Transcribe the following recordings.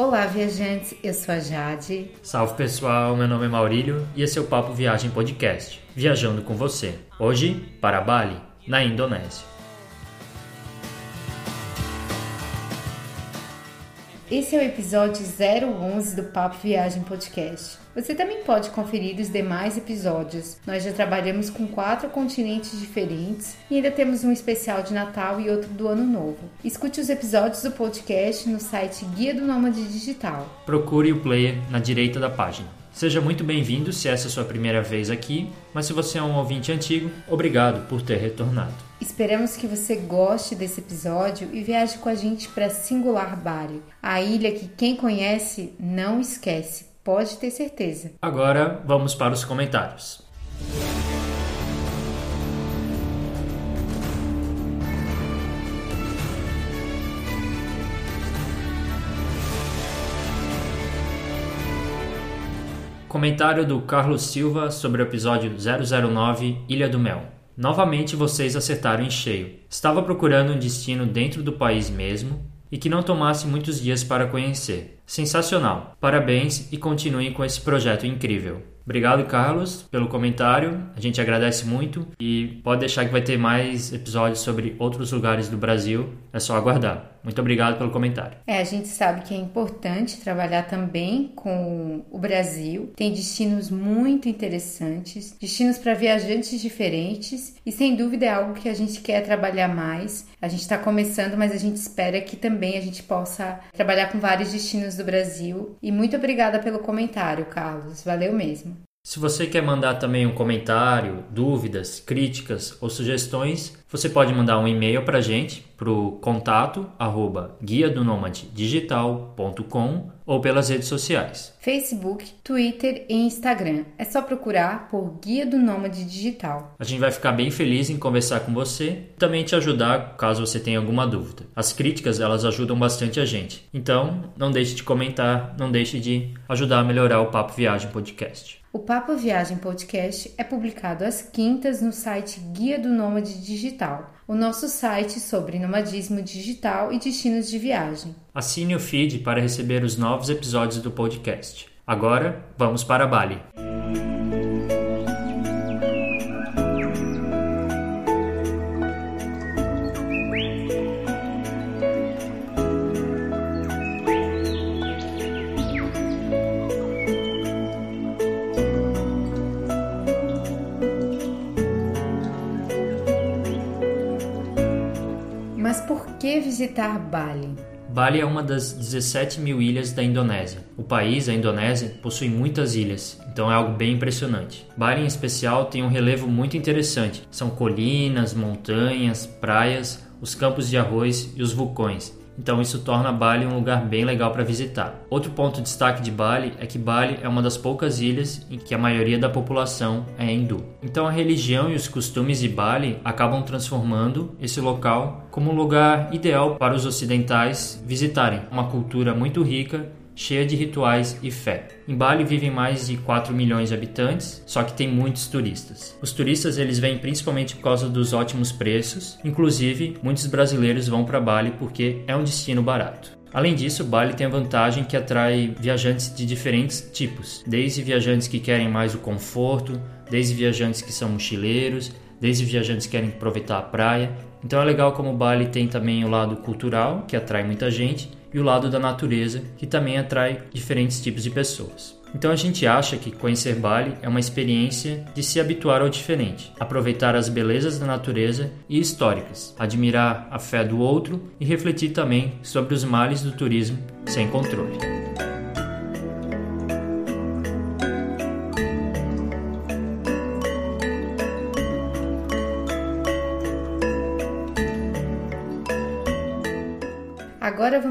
Olá, viajantes, eu sou a Jade. Salve pessoal, meu nome é Maurílio e esse é o Papo Viagem Podcast, viajando com você. Hoje, para Bali, na Indonésia. Esse é o episódio 011 do Papo Viagem Podcast. Você também pode conferir os demais episódios. Nós já trabalhamos com quatro continentes diferentes e ainda temos um especial de Natal e outro do Ano Novo. Escute os episódios do podcast no site Guia do Nômade Digital. Procure o player na direita da página. Seja muito bem-vindo se essa é a sua primeira vez aqui, mas se você é um ouvinte antigo, obrigado por ter retornado. Esperamos que você goste desse episódio e viaje com a gente para Singular Bali, a ilha que quem conhece não esquece, pode ter certeza. Agora vamos para os comentários. Comentário do Carlos Silva sobre o episódio 009 Ilha do Mel. Novamente vocês acertaram em cheio. Estava procurando um destino dentro do país mesmo e que não tomasse muitos dias para conhecer. Sensacional! Parabéns e continuem com esse projeto incrível. Obrigado, Carlos, pelo comentário. A gente agradece muito e pode deixar que vai ter mais episódios sobre outros lugares do Brasil. É só aguardar. Muito obrigado pelo comentário. É, a gente sabe que é importante trabalhar também com o Brasil. Tem destinos muito interessantes, destinos para viajantes diferentes e sem dúvida é algo que a gente quer trabalhar mais. A gente está começando, mas a gente espera que também a gente possa trabalhar com vários destinos do Brasil. E muito obrigada pelo comentário, Carlos. Valeu mesmo. Se você quer mandar também um comentário, dúvidas, críticas ou sugestões, você pode mandar um e-mail para a gente para o contato arroba guia do digital.com ou pelas redes sociais. Facebook, Twitter e Instagram. É só procurar por Guia do Nômade Digital. A gente vai ficar bem feliz em conversar com você e também te ajudar caso você tenha alguma dúvida. As críticas elas ajudam bastante a gente. Então, não deixe de comentar, não deixe de ajudar a melhorar o Papo Viagem Podcast. O Papo Viagem Podcast é publicado às quintas no site Guia do Nômade Digital, o nosso site sobre nomadismo digital e destinos de viagem. Assine o feed para receber os novos episódios do podcast. Agora, vamos para Bali. Que visitar Bali? Bali é uma das 17 mil ilhas da Indonésia. O país, a Indonésia, possui muitas ilhas, então é algo bem impressionante. Bali, em especial, tem um relevo muito interessante. São colinas, montanhas, praias, os campos de arroz e os vulcões então isso torna Bali um lugar bem legal para visitar. Outro ponto de destaque de Bali é que Bali é uma das poucas ilhas em que a maioria da população é hindu. Então a religião e os costumes de Bali acabam transformando esse local como um lugar ideal para os ocidentais visitarem. Uma cultura muito rica cheia de rituais e fé. Em Bali vivem mais de 4 milhões de habitantes, só que tem muitos turistas. Os turistas eles vêm principalmente por causa dos ótimos preços, inclusive muitos brasileiros vão para Bali porque é um destino barato. Além disso, Bali tem a vantagem que atrai viajantes de diferentes tipos, desde viajantes que querem mais o conforto, desde viajantes que são mochileiros, desde viajantes que querem aproveitar a praia. Então é legal como Bali tem também o lado cultural, que atrai muita gente, e o lado da natureza, que também atrai diferentes tipos de pessoas. Então a gente acha que conhecer Bali é uma experiência de se habituar ao diferente, aproveitar as belezas da natureza e históricas, admirar a fé do outro e refletir também sobre os males do turismo sem controle.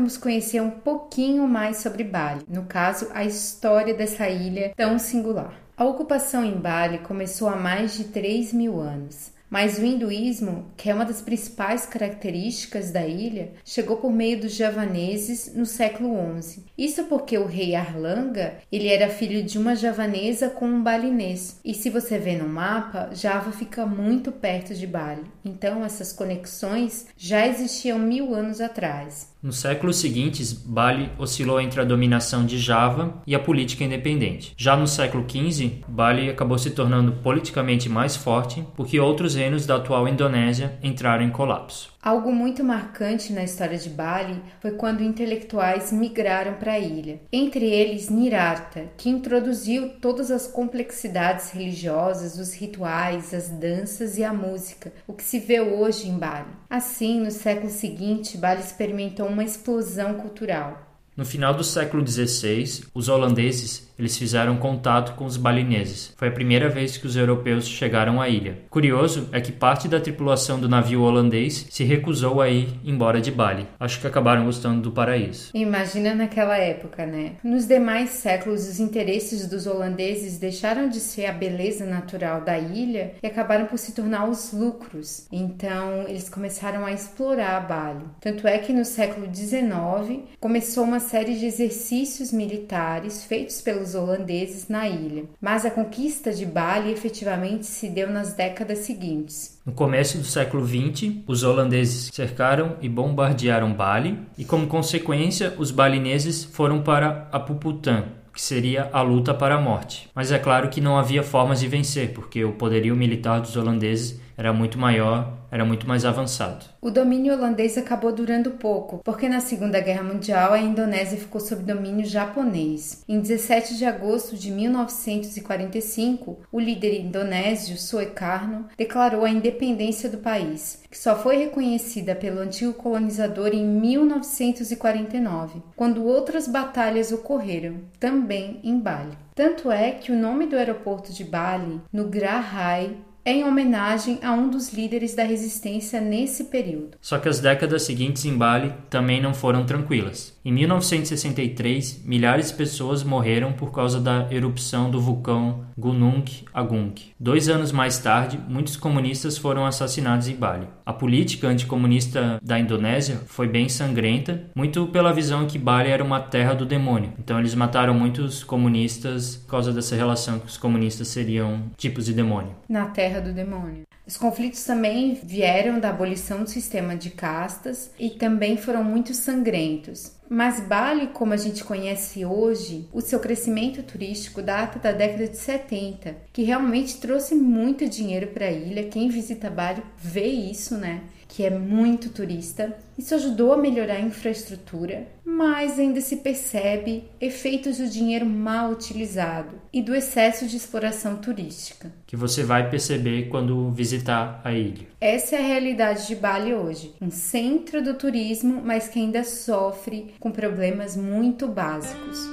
Vamos conhecer um pouquinho mais sobre Bali, no caso, a história dessa ilha tão singular. A ocupação em Bali começou há mais de 3 mil anos. Mas o hinduísmo, que é uma das principais características da ilha, chegou por meio dos javaneses no século XI. Isso porque o rei Arlanga ele era filho de uma javanesa com um balinês. E se você vê no mapa, Java fica muito perto de Bali. Então essas conexões já existiam mil anos atrás. Nos séculos seguintes, Bali oscilou entre a dominação de Java e a política independente. Já no século XV, Bali acabou se tornando politicamente mais forte porque outros reinos da atual Indonésia entraram em colapso. Algo muito marcante na história de Bali foi quando intelectuais migraram para a ilha. Entre eles, Nirartha, que introduziu todas as complexidades religiosas, os rituais, as danças e a música, o que se vê hoje em Bali. Assim, no século seguinte, Bali experimentou uma explosão cultural. No final do século XVI, os holandeses eles fizeram contato com os balineses. Foi a primeira vez que os europeus chegaram à ilha. Curioso é que parte da tripulação do navio holandês se recusou a ir embora de Bali. Acho que acabaram gostando do paraíso. Imagina naquela época, né? Nos demais séculos, os interesses dos holandeses deixaram de ser a beleza natural da ilha e acabaram por se tornar os lucros. Então, eles começaram a explorar Bali. Tanto é que no século XIX começou uma série de exercícios militares feitos pelos os holandeses na ilha, mas a conquista de Bali efetivamente se deu nas décadas seguintes. No começo do século XX, os holandeses cercaram e bombardearam Bali, e como consequência, os balineses foram para Apuputã, que seria a luta para a morte. Mas é claro que não havia formas de vencer, porque o poderio militar dos holandeses era muito maior, era muito mais avançado. O domínio holandês acabou durando pouco, porque na Segunda Guerra Mundial a Indonésia ficou sob domínio japonês. Em 17 de agosto de 1945, o líder indonésio Suekarno declarou a independência do país, que só foi reconhecida pelo antigo colonizador em 1949, quando outras batalhas ocorreram, também em Bali. Tanto é que o nome do aeroporto de Bali, no Grahai, em homenagem a um dos líderes da resistência nesse período. Só que as décadas seguintes em Bali também não foram tranquilas. Em 1963, milhares de pessoas morreram por causa da erupção do vulcão Gunung Agung. Dois anos mais tarde, muitos comunistas foram assassinados em Bali. A política anticomunista da Indonésia foi bem sangrenta, muito pela visão que Bali era uma terra do demônio. Então eles mataram muitos comunistas por causa dessa relação que os comunistas seriam tipos de demônio. Na terra do demônio. Os conflitos também vieram da abolição do sistema de castas e também foram muito sangrentos. Mas Bali, como a gente conhece hoje, o seu crescimento turístico data da década de 70, que realmente trouxe muito dinheiro para a ilha. Quem visita Bali vê isso, né? Que é muito turista. Isso ajudou a melhorar a infraestrutura, mas ainda se percebe efeitos do dinheiro mal utilizado e do excesso de exploração turística. Que você vai perceber quando visitar a ilha. Essa é a realidade de Bali hoje, um centro do turismo, mas que ainda sofre com problemas muito básicos.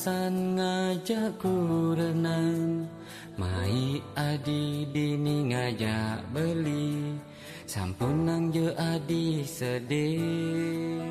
Mepalasan ngajak kurenan mai adi dini ngajak beli sampun nang je adi sedih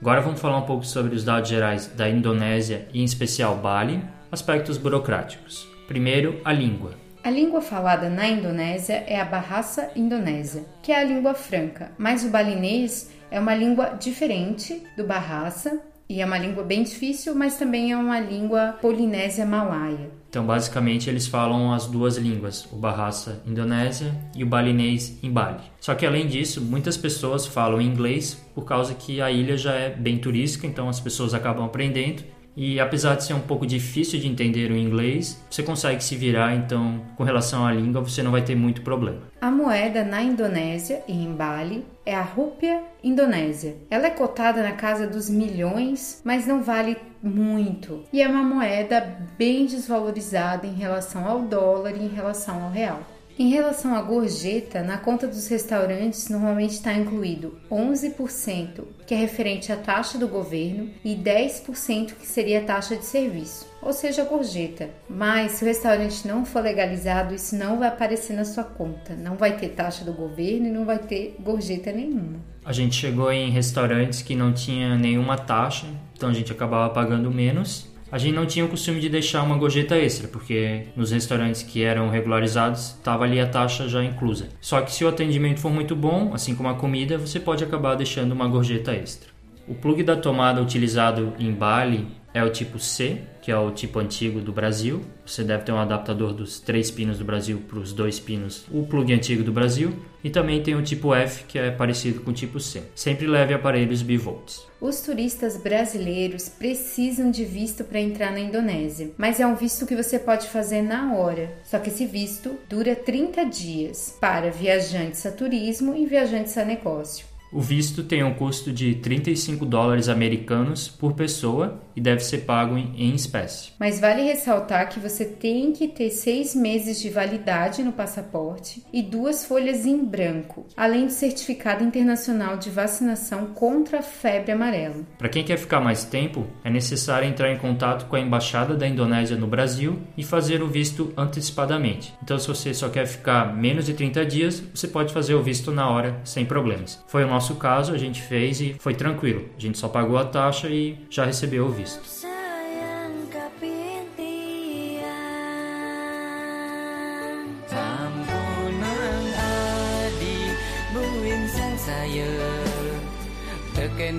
Agora vamos falar um pouco sobre os dados gerais da Indonésia e em especial Bali, aspectos burocráticos. Primeiro, a língua. A língua falada na Indonésia é a Bahasa Indonésia, que é a língua franca, mas o balinês é uma língua diferente do Bahasa e é uma língua bem difícil, mas também é uma língua polinésia malaia. Então, basicamente, eles falam as duas línguas, o Bahasa Indonésia e o balinês em Bali. Só que além disso, muitas pessoas falam inglês por causa que a ilha já é bem turística, então as pessoas acabam aprendendo e apesar de ser um pouco difícil de entender o inglês, você consegue se virar, então, com relação à língua, você não vai ter muito problema. A moeda na Indonésia e em Bali é a rúpia indonésia. Ela é cotada na casa dos milhões, mas não vale muito. E é uma moeda bem desvalorizada em relação ao dólar e em relação ao real. Em relação à gorjeta, na conta dos restaurantes normalmente está incluído 11%, que é referente à taxa do governo, e 10% que seria a taxa de serviço, ou seja, gorjeta. Mas se o restaurante não for legalizado, isso não vai aparecer na sua conta. Não vai ter taxa do governo e não vai ter gorjeta nenhuma. A gente chegou em restaurantes que não tinha nenhuma taxa, então a gente acabava pagando menos a gente não tinha o costume de deixar uma gorjeta extra, porque nos restaurantes que eram regularizados estava ali a taxa já inclusa. Só que se o atendimento for muito bom, assim como a comida, você pode acabar deixando uma gorjeta extra. O plug da tomada utilizado em Bali é o tipo C, que é o tipo antigo do Brasil. Você deve ter um adaptador dos três pinos do Brasil para os dois pinos, o plug antigo do Brasil. E também tem o tipo F, que é parecido com o tipo C. Sempre leve aparelhos bivolts. Os turistas brasileiros precisam de visto para entrar na Indonésia, mas é um visto que você pode fazer na hora. Só que esse visto dura 30 dias para viajantes a turismo e viajantes a negócio. O visto tem um custo de 35 dólares americanos por pessoa e deve ser pago em, espécie. Mas vale ressaltar que você tem que ter seis meses de validade no passaporte e duas folhas em branco, além do certificado internacional de vacinação contra a febre amarela. Para quem quer ficar mais tempo, é necessário entrar em contato com a embaixada da Indonésia no Brasil e fazer o visto antecipadamente. Então, se você só quer ficar menos de 30 dias, você pode fazer o visto na hora sem problemas. Foi o nosso nosso caso, a gente fez e foi tranquilo. A gente só pagou a taxa e já recebeu o visto.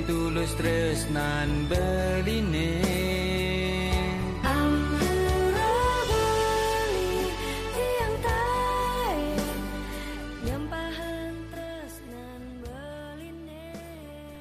Tulus tresnan beline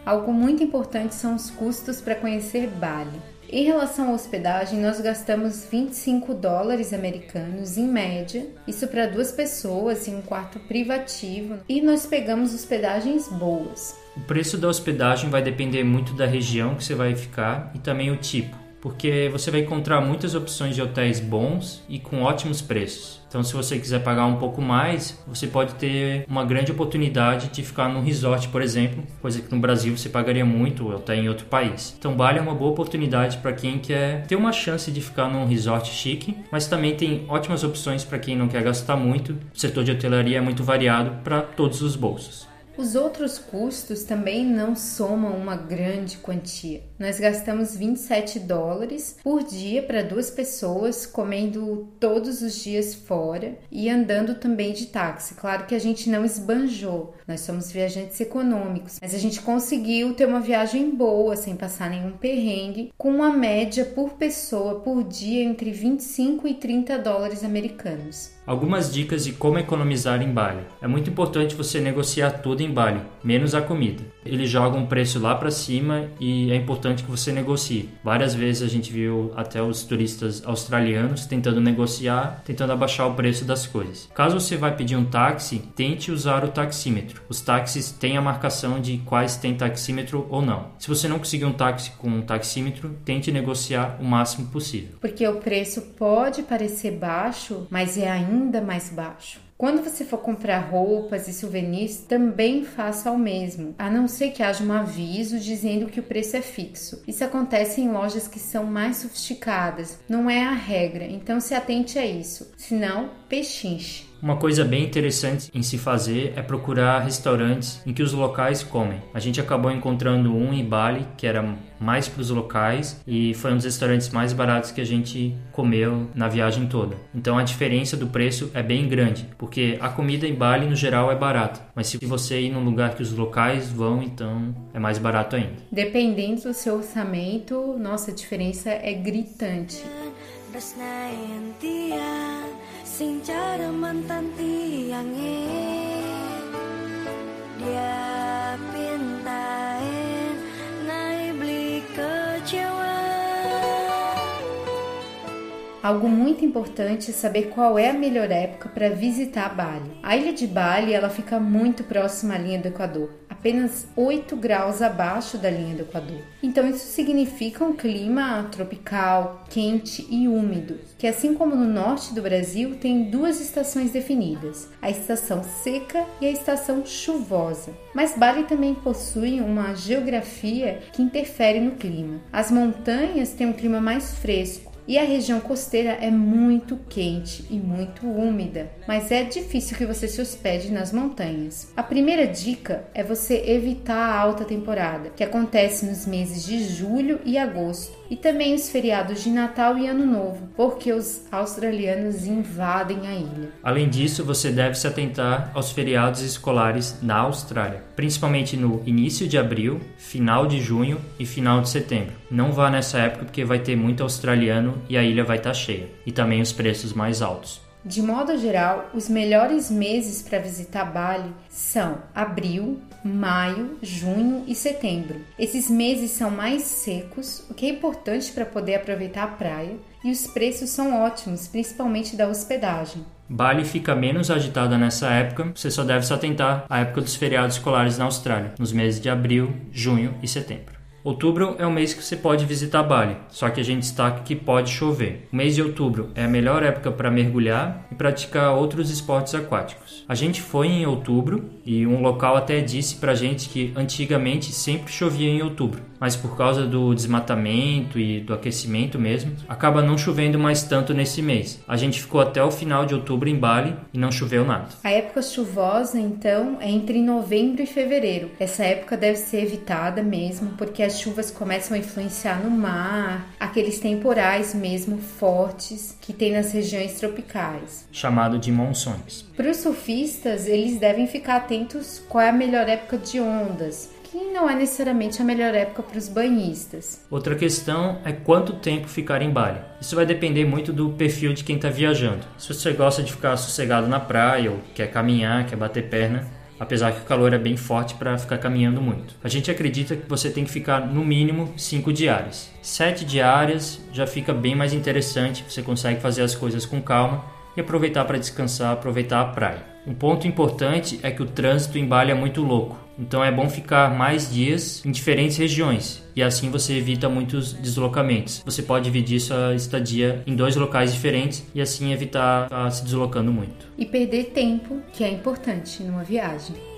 Algo muito importante são os custos para conhecer Bali. Em relação à hospedagem, nós gastamos 25 dólares americanos em média, isso para duas pessoas em um quarto privativo, e nós pegamos hospedagens boas. O preço da hospedagem vai depender muito da região que você vai ficar e também o tipo porque você vai encontrar muitas opções de hotéis bons e com ótimos preços. Então, se você quiser pagar um pouco mais, você pode ter uma grande oportunidade de ficar num resort, por exemplo, coisa que no Brasil você pagaria muito ou até em outro país. Então, Bali é uma boa oportunidade para quem quer ter uma chance de ficar num resort chique, mas também tem ótimas opções para quem não quer gastar muito. O setor de hotelaria é muito variado para todos os bolsos. Os outros custos também não somam uma grande quantia. Nós gastamos 27 dólares por dia para duas pessoas, comendo todos os dias fora e andando também de táxi. Claro que a gente não esbanjou, nós somos viajantes econômicos, mas a gente conseguiu ter uma viagem boa, sem passar nenhum perrengue, com uma média por pessoa por dia entre 25 e 30 dólares americanos. Algumas dicas de como economizar em Bali. É muito importante você negociar tudo em Bali, menos a comida. Eles jogam um preço lá para cima e é importante que você negocie. Várias vezes a gente viu até os turistas australianos tentando negociar, tentando abaixar o preço das coisas. Caso você vai pedir um táxi, tente usar o taxímetro. Os táxis têm a marcação de quais tem taxímetro ou não. Se você não conseguir um táxi com um taxímetro, tente negociar o máximo possível. Porque o preço pode parecer baixo, mas é ainda mais baixo. Quando você for comprar roupas e souvenirs, também faça o mesmo, a não ser que haja um aviso dizendo que o preço é fixo. Isso acontece em lojas que são mais sofisticadas, não é a regra, então se atente a isso, senão pechinche. Uma coisa bem interessante em se fazer é procurar restaurantes em que os locais comem. A gente acabou encontrando um em Bali que era mais para os locais e foi um dos restaurantes mais baratos que a gente comeu na viagem toda. Então a diferença do preço é bem grande, porque a comida em Bali no geral é barata, mas se você ir num lugar que os locais vão, então é mais barato ainda. Dependendo do seu orçamento, nossa, a diferença é gritante. Sing cara mantan tiange dia Algo muito importante é saber qual é a melhor época para visitar Bali. A ilha de Bali ela fica muito próxima à linha do Equador apenas 8 graus abaixo da linha do Equador. Então, isso significa um clima tropical, quente e úmido, que, assim como no norte do Brasil, tem duas estações definidas: a estação seca e a estação chuvosa. Mas Bali também possui uma geografia que interfere no clima. As montanhas têm um clima mais fresco e a região costeira é muito quente e muito úmida, mas é difícil que você se hospede nas montanhas. A primeira dica é você evitar a alta temporada, que acontece nos meses de julho e agosto, e também os feriados de Natal e Ano Novo, porque os australianos invadem a ilha. Além disso, você deve se atentar aos feriados escolares na Austrália, principalmente no início de abril, final de junho e final de setembro. Não vá nessa época porque vai ter muito australiano e a ilha vai estar cheia, e também os preços mais altos. De modo geral, os melhores meses para visitar Bali são abril, maio, junho e setembro. Esses meses são mais secos, o que é importante para poder aproveitar a praia, e os preços são ótimos, principalmente da hospedagem. Bali fica menos agitada nessa época, você só deve se atentar à época dos feriados escolares na Austrália, nos meses de abril, junho e setembro. Outubro é o mês que você pode visitar Bali, só que a gente destaca que pode chover. O mês de outubro é a melhor época para mergulhar e praticar outros esportes aquáticos. A gente foi em outubro e um local até disse pra gente que antigamente sempre chovia em outubro, mas por causa do desmatamento e do aquecimento mesmo, acaba não chovendo mais tanto nesse mês. A gente ficou até o final de outubro em Bali e não choveu nada. A época chuvosa, então, é entre novembro e fevereiro. Essa época deve ser evitada mesmo, porque as chuvas começam a influenciar no mar, aqueles temporais mesmo fortes que tem nas regiões tropicais. Chamado de monções. Para os surfistas, eles devem ficar atentos qual é a melhor época de ondas, que não é necessariamente a melhor época para os banhistas. Outra questão é quanto tempo ficar em Bali. Isso vai depender muito do perfil de quem está viajando. Se você gosta de ficar sossegado na praia ou quer caminhar, quer bater perna, apesar que o calor é bem forte para ficar caminhando muito. A gente acredita que você tem que ficar no mínimo 5 diárias. 7 diárias já fica bem mais interessante, você consegue fazer as coisas com calma e aproveitar para descansar, aproveitar a praia. Um ponto importante é que o trânsito em Bali é muito louco, então é bom ficar mais dias em diferentes regiões e assim você evita muitos deslocamentos. Você pode dividir sua estadia em dois locais diferentes e assim evitar se deslocando muito. E perder tempo, que é importante numa viagem.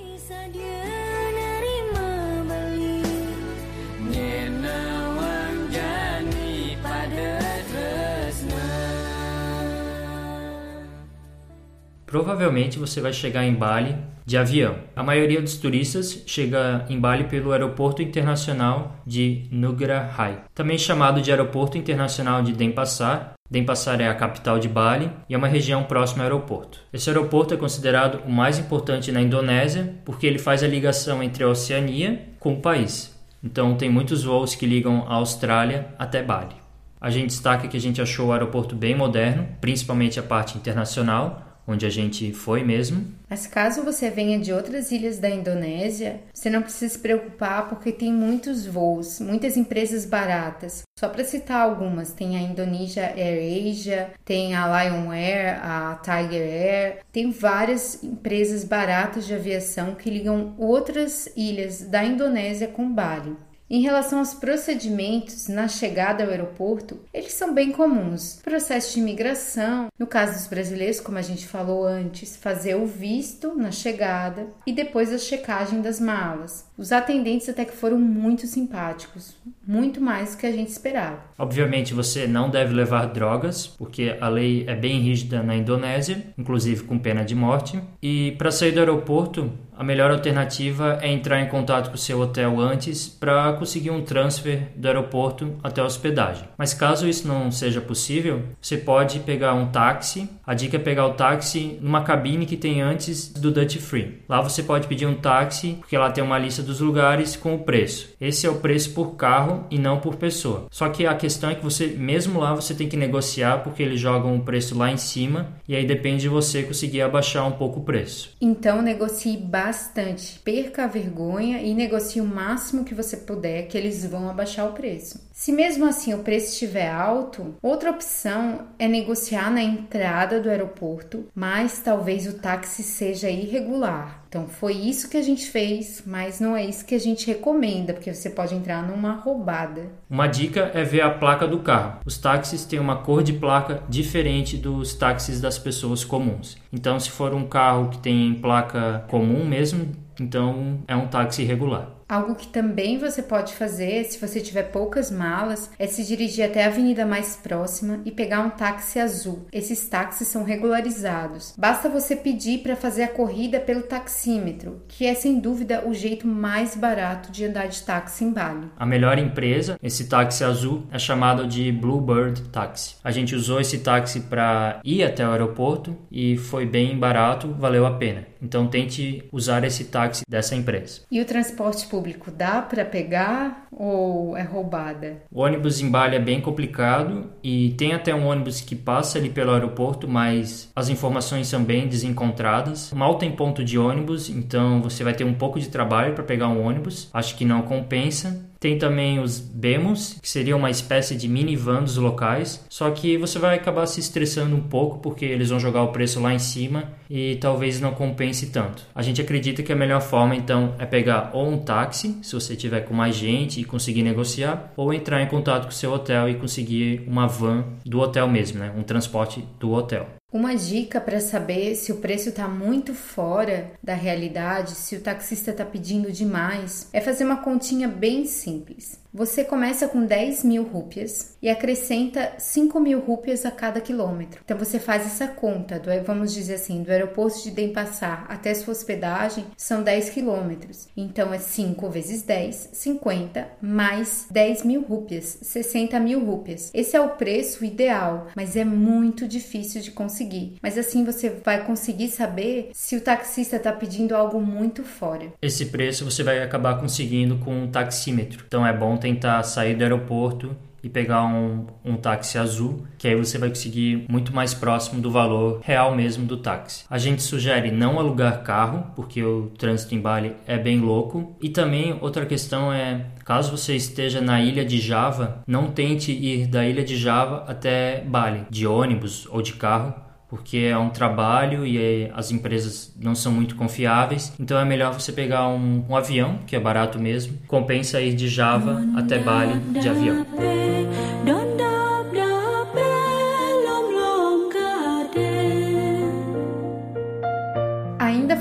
Provavelmente você vai chegar em Bali de avião. A maioria dos turistas chega em Bali pelo Aeroporto Internacional de Nugra Rai, também chamado de Aeroporto Internacional de Denpasar. Denpasar é a capital de Bali e é uma região próxima ao aeroporto. Esse aeroporto é considerado o mais importante na Indonésia porque ele faz a ligação entre a Oceania com o país. Então tem muitos voos que ligam a Austrália até Bali. A gente destaca que a gente achou o aeroporto bem moderno, principalmente a parte internacional, onde a gente foi mesmo. Mas caso você venha de outras ilhas da Indonésia, você não precisa se preocupar porque tem muitos voos, muitas empresas baratas. Só para citar algumas, tem a Indonesia Air Asia, tem a Lion Air, a Tiger Air, tem várias empresas baratas de aviação que ligam outras ilhas da Indonésia com Bali. Em relação aos procedimentos na chegada ao aeroporto, eles são bem comuns. Processo de imigração, no caso dos brasileiros, como a gente falou antes, fazer o visto na chegada e depois a checagem das malas. Os atendentes até que foram muito simpáticos, muito mais do que a gente esperava. Obviamente você não deve levar drogas, porque a lei é bem rígida na Indonésia, inclusive com pena de morte. E para sair do aeroporto, a melhor alternativa é entrar em contato com o seu hotel antes para conseguir um transfer do aeroporto até a hospedagem. Mas caso isso não seja possível, você pode pegar um táxi. A dica é pegar o táxi numa cabine que tem antes do Duty Free. Lá você pode pedir um táxi, porque lá tem uma lista dos lugares com o preço. Esse é o preço por carro e não por pessoa. Só que a questão é que você, mesmo lá, você tem que negociar porque eles jogam o preço lá em cima e aí depende de você conseguir abaixar um pouco o preço. Então negocie perca a vergonha e negocie o máximo que você puder que eles vão abaixar o preço. Se mesmo assim o preço estiver alto, outra opção é negociar na entrada do aeroporto, mas talvez o táxi seja irregular. Então foi isso que a gente fez, mas não é isso que a gente recomenda, porque você pode entrar numa roubada. Uma dica é ver a placa do carro. Os táxis têm uma cor de placa diferente dos táxis das pessoas comuns. Então, se for um carro que tem placa comum mesmo, então é um táxi regular. Algo que também você pode fazer, se você tiver poucas malas, é se dirigir até a avenida mais próxima e pegar um táxi azul. Esses táxis são regularizados. Basta você pedir para fazer a corrida pelo taxímetro, que é sem dúvida o jeito mais barato de andar de táxi em Bali. A melhor empresa, esse táxi azul, é chamado de Bluebird Taxi. A gente usou esse táxi para ir até o aeroporto e foi bem barato, valeu a pena. Então tente usar esse táxi dessa empresa. E o transporte público dá para pegar ou é roubada? O ônibus em Bali é bem complicado e tem até um ônibus que passa ali pelo aeroporto, mas as informações são bem desencontradas. Mal tem ponto de ônibus, então você vai ter um pouco de trabalho para pegar um ônibus. Acho que não compensa. Tem também os Bemos, que seria uma espécie de minivan dos locais, só que você vai acabar se estressando um pouco porque eles vão jogar o preço lá em cima e talvez não compense tanto. A gente acredita que a melhor forma então é pegar ou um táxi, se você tiver com mais gente e conseguir negociar, ou entrar em contato com o seu hotel e conseguir uma van do hotel mesmo, né? um transporte do hotel. Uma dica para saber se o preço está muito fora da realidade, se o taxista está pedindo demais, é fazer uma continha bem simples. Você começa com 10 mil rúpias e acrescenta 5 mil rúpias a cada quilômetro. Então você faz essa conta, do, vamos dizer assim, do aeroporto de Denpasar até sua hospedagem são 10 quilômetros. Então é 5 vezes 10, 50, mais 10 mil rúpias, 60 mil rúpias. Esse é o preço ideal, mas é muito difícil de conseguir. Mas assim você vai conseguir saber se o taxista está pedindo algo muito fora. Esse preço você vai acabar conseguindo com um taxímetro. Então é bom tentar sair do aeroporto e pegar um, um táxi azul, que aí você vai conseguir muito mais próximo do valor real mesmo do táxi. A gente sugere não alugar carro, porque o trânsito em Bali é bem louco. E também outra questão é, caso você esteja na ilha de Java, não tente ir da ilha de Java até Bali, de ônibus ou de carro, porque é um trabalho e as empresas não são muito confiáveis. Então é melhor você pegar um, um avião, que é barato mesmo. Compensa ir de Java até Bali de avião.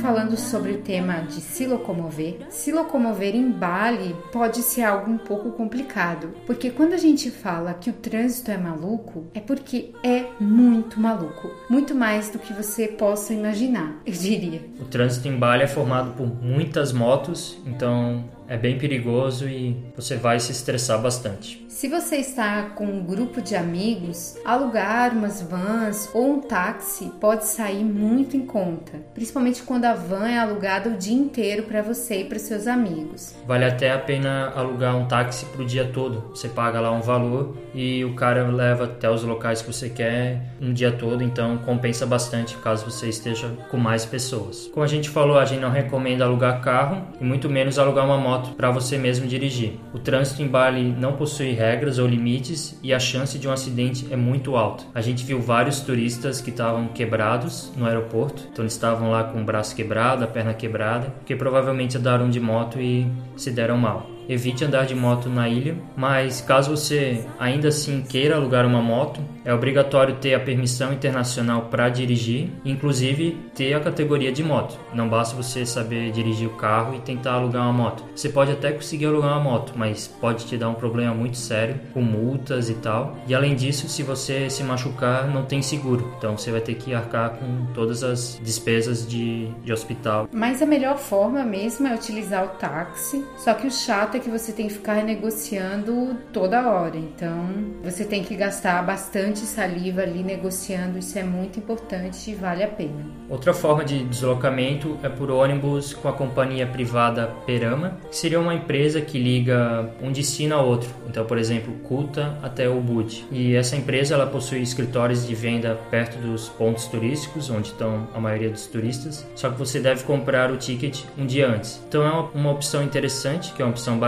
Falando sobre o tema de se locomover, se locomover em Bali pode ser algo um pouco complicado, porque quando a gente fala que o trânsito é maluco, é porque é muito maluco, muito mais do que você possa imaginar, eu diria. O trânsito em Bali é formado por muitas motos, então é bem perigoso e você vai se estressar bastante. Se você está com um grupo de amigos, alugar umas vans ou um táxi pode sair muito em conta, principalmente quando a van é alugada o dia inteiro para você e para seus amigos. Vale até a pena alugar um táxi para o dia todo. Você paga lá um valor e o cara leva até os locais que você quer um dia todo, então compensa bastante caso você esteja com mais pessoas. Como a gente falou, a gente não recomenda alugar carro e muito menos alugar uma moto moto para você mesmo dirigir. O trânsito em Bali não possui regras ou limites e a chance de um acidente é muito alta. A gente viu vários turistas que estavam quebrados no aeroporto, então eles estavam lá com o braço quebrado, a perna quebrada, porque provavelmente andaram de moto e se deram mal evite andar de moto na ilha, mas caso você ainda assim queira alugar uma moto, é obrigatório ter a permissão internacional para dirigir, inclusive ter a categoria de moto. Não basta você saber dirigir o carro e tentar alugar uma moto. Você pode até conseguir alugar uma moto, mas pode te dar um problema muito sério com multas e tal. E além disso, se você se machucar, não tem seguro. Então você vai ter que arcar com todas as despesas de, de hospital. Mas a melhor forma mesmo é utilizar o táxi. Só que o chato é que você tem que ficar negociando toda hora. Então, você tem que gastar bastante saliva ali negociando. Isso é muito importante e vale a pena. Outra forma de deslocamento é por ônibus com a companhia privada Perama, que seria uma empresa que liga um destino a outro. Então, por exemplo, Kuta até Ubud. E essa empresa ela possui escritórios de venda perto dos pontos turísticos, onde estão a maioria dos turistas. Só que você deve comprar o ticket um dia antes. Então, é uma, opção interessante, que é uma opção barata,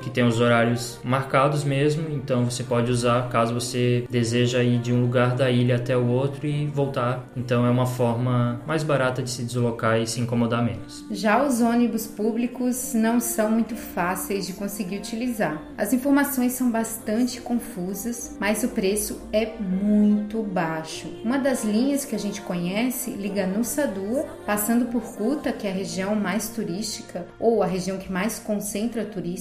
que tem os horários marcados mesmo, então você pode usar caso você deseja ir de um lugar da ilha até o outro e voltar. Então é uma forma mais barata de se deslocar e se incomodar menos. Já os ônibus públicos não são muito fáceis de conseguir utilizar. As informações são bastante confusas, mas o preço é muito baixo. Uma das linhas que a gente conhece liga Nusa Dua, passando por Kuta, que é a região mais turística ou a região que mais concentra turistas,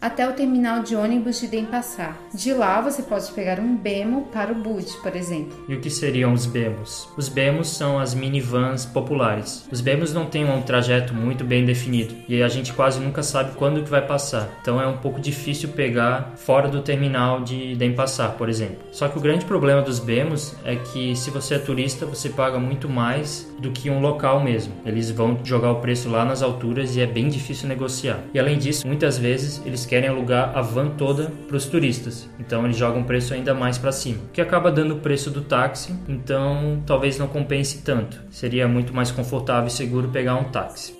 até o terminal de ônibus de Denpasar. De lá você pode pegar um Bemo para o Bud, por exemplo. E o que seriam os Bemos? Os Bemos são as minivans populares. Os Bemos não têm um trajeto muito bem definido e a gente quase nunca sabe quando que vai passar. Então é um pouco difícil pegar fora do terminal de Denpasar, por exemplo. Só que o grande problema dos Bemos é que se você é turista, você paga muito mais do que um local mesmo. Eles vão jogar o preço lá nas alturas e é bem difícil negociar. E além disso, muitas vezes eles querem alugar a van toda para os turistas. Então eles jogam o preço ainda mais para cima, que acaba dando o preço do táxi. Então talvez não compense tanto. Seria muito mais confortável e seguro pegar um táxi.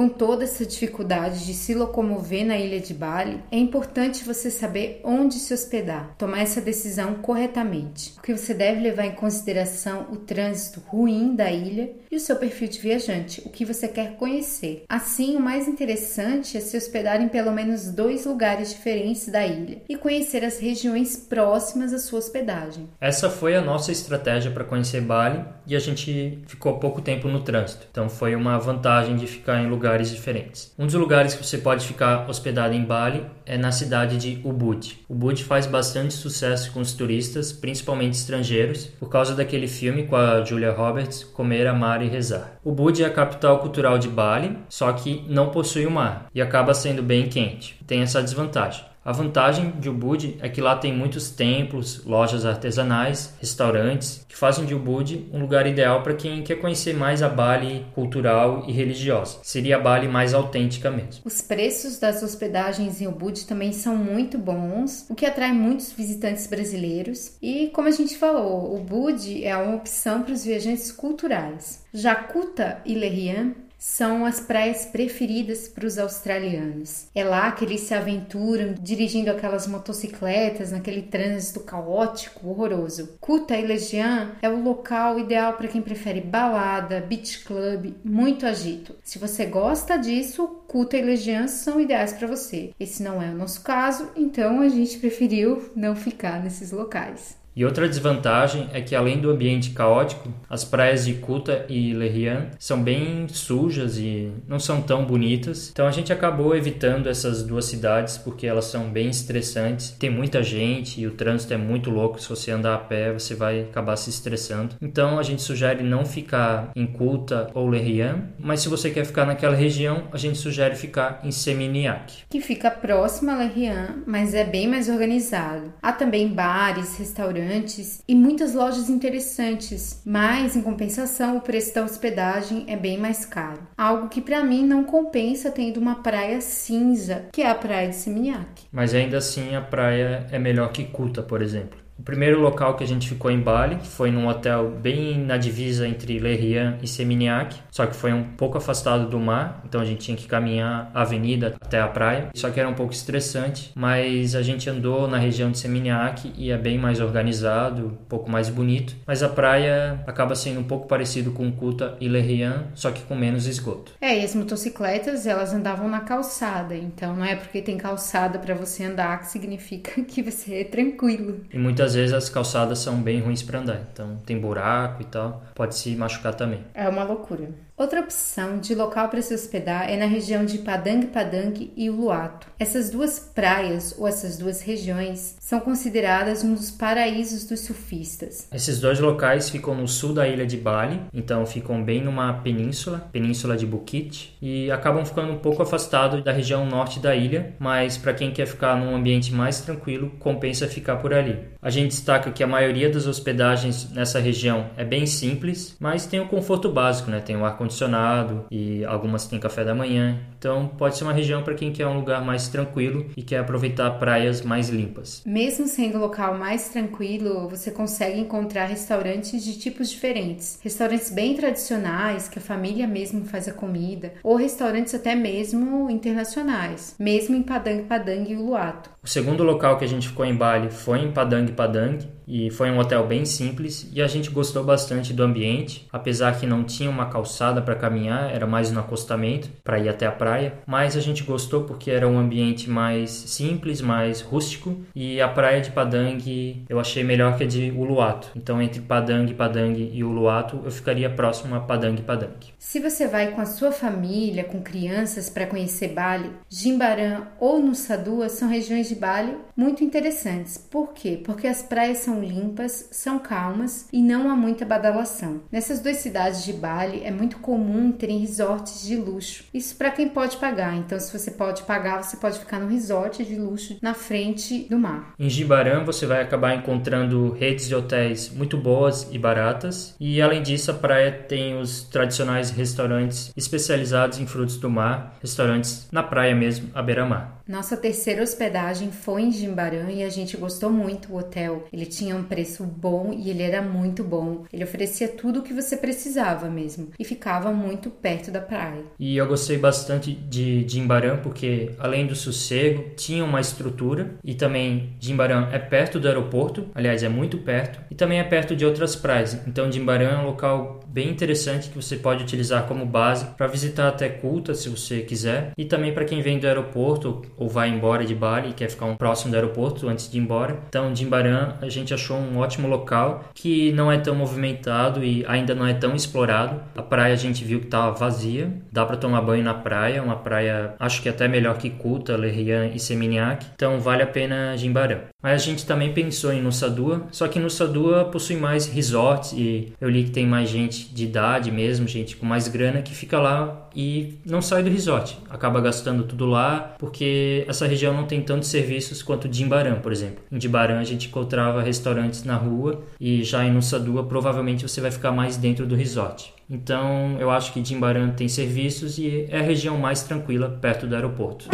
Com toda essa dificuldade de se locomover na ilha de Bali, é importante você saber onde se hospedar, tomar essa decisão corretamente, porque você deve levar em consideração o trânsito ruim da ilha e o seu perfil de viajante, o que você quer conhecer. Assim, o mais interessante é se hospedar em pelo menos dois lugares diferentes da ilha e conhecer as regiões próximas à sua hospedagem. Essa foi a nossa estratégia para conhecer Bali e a gente ficou pouco tempo no trânsito, então foi uma vantagem de ficar em lugares diferentes. Um dos lugares que você pode ficar hospedado em Bali é na cidade de Ubud. Ubud faz bastante sucesso com os turistas, principalmente estrangeiros, por causa daquele filme com a Julia Roberts, Comer, Amar e Rezar. Ubud é a capital cultural de Bali, só que não possui o mar e acaba sendo bem quente. Tem essa desvantagem. A vantagem de Ubud é que lá tem muitos templos, lojas artesanais, restaurantes, que fazem de Ubud um lugar ideal para quem quer conhecer mais a Bali cultural e religiosa. Seria a Bali mais autêntica mesmo. Os preços das hospedagens em Ubud também são muito bons, o que atrai muitos visitantes brasileiros. E como a gente falou, Ubud é uma opção para os viajantes culturais. Jacuta e Lerian são as praias preferidas para os australianos. É lá que eles se aventuram dirigindo aquelas motocicletas naquele trânsito caótico, horroroso. Kuta e Legian é o local ideal para quem prefere balada, beach club, muito agito. Se você gosta disso, Kuta e Legian são ideais para você. Esse não é o nosso caso, então a gente preferiu não ficar nesses locais. E outra desvantagem é que além do ambiente caótico, as praias de Kuta e Lerian são bem sujas e não são tão bonitas. Então a gente acabou evitando essas duas cidades porque elas são bem estressantes. Tem muita gente e o trânsito é muito louco. Se você andar a pé, você vai acabar se estressando. Então a gente sugere não ficar em Kuta ou Lerian, mas se você quer ficar naquela região, a gente sugere ficar em Seminyak, que fica próximo a Lerian, mas é bem mais organizado. Há também bares, restaurantes restaurantes e muitas lojas interessantes, mas em compensação o preço da hospedagem é bem mais caro. Algo que para mim não compensa tendo uma praia cinza, que é a praia de Seminyak. Mas ainda assim a praia é melhor que Kuta, por exemplo. O primeiro local que a gente ficou em Bali foi num hotel bem na divisa entre Lerian e Seminyak, só que foi um pouco afastado do mar, então a gente tinha que caminhar a avenida até a praia, só que era um pouco estressante, mas a gente andou na região de Seminyak e é bem mais organizado, um pouco mais bonito, mas a praia acaba sendo um pouco parecido com Kuta e Lerian, só que com menos esgoto. É, e as motocicletas, elas andavam na calçada, então não é porque tem calçada para você andar que significa que você é tranquilo. E muitas às vezes as calçadas são bem ruins para andar, então tem buraco e tal, pode se machucar também. É uma loucura. Outra opção de local para se hospedar é na região de Padang Padang e Uluato. Essas duas praias ou essas duas regiões são consideradas um dos paraísos dos surfistas. Esses dois locais ficam no sul da ilha de Bali, então ficam bem numa península, península de Bukit, e acabam ficando um pouco afastados da região norte da ilha, mas para quem quer ficar num ambiente mais tranquilo, compensa ficar por ali. A gente destaca que a maioria das hospedagens nessa região é bem simples, mas tem o conforto básico, né? Tem o ar condicionado e algumas têm café da manhã. Então pode ser uma região para quem quer um lugar mais tranquilo e quer aproveitar praias mais limpas. Mesmo sendo local mais tranquilo, você consegue encontrar restaurantes de tipos diferentes. Restaurantes bem tradicionais, que a família mesmo faz a comida, ou restaurantes até mesmo internacionais, mesmo em Padang Padang e Uluwatu. O segundo local que a gente ficou em Bali foi em Padang Padang e foi um hotel bem simples e a gente gostou bastante do ambiente, apesar que não tinha uma calçada para caminhar, era mais no acostamento para ir até a praia, mas a gente gostou porque era um ambiente mais simples, mais rústico e a praia de Padang eu achei melhor que a de Uluwatu. Então entre Padang Padang e Uluwatu eu ficaria próximo a Padang Padang. Se você vai com a sua família, com crianças para conhecer Bali, Jimbaran ou Nusa Dua são regiões de Bali muito interessantes. Por quê? Porque as praias são limpas, são calmas e não há muita badalação. Nessas duas cidades de Bali é muito comum terem resorts de luxo. Isso para quem pode pagar. Então, se você pode pagar, você pode ficar no resort de luxo na frente do mar. Em Jimbaran você vai acabar encontrando redes de hotéis muito boas e baratas. E além disso, a praia tem os tradicionais restaurantes especializados em frutos do mar, restaurantes na praia mesmo, à beira-mar. Nossa terceira hospedagem foi em Jimbaran e a gente gostou muito do hotel. Ele tinha um preço bom e ele era muito bom. Ele oferecia tudo o que você precisava mesmo e ficava muito perto da praia. E eu gostei bastante de Jimbaran porque além do sossego, tinha uma estrutura e também Jimbaran é perto do aeroporto, aliás é muito perto, e também é perto de outras praias. Então Jimbaran é um local bem interessante que você pode utilizar como base para visitar até Kulta se você quiser e também para quem vem do aeroporto ou vai embora de Bali e quer ficar um próximo do aeroporto antes de ir embora. Então, Jimbaran a gente achou um ótimo local que não é tão movimentado e ainda não é tão explorado. A praia a gente viu que estava vazia, dá para tomar banho na praia, uma praia acho que até melhor que Kuta, Lerian e Seminyak. Então, vale a pena Jimbaran. Mas a gente também pensou em Nusa Dua, só que Nusa Dua possui mais resorts e eu li que tem mais gente de idade mesmo, gente com mais grana que fica lá e não sai do resort. Acaba gastando tudo lá porque essa região não tem tantos serviços quanto Jimbaran, por exemplo. Em Jimbaran a gente encontrava restaurantes na rua e já em Nusa Dua provavelmente você vai ficar mais dentro do resort. Então eu acho que Jimbaran tem serviços e é a região mais tranquila perto do aeroporto.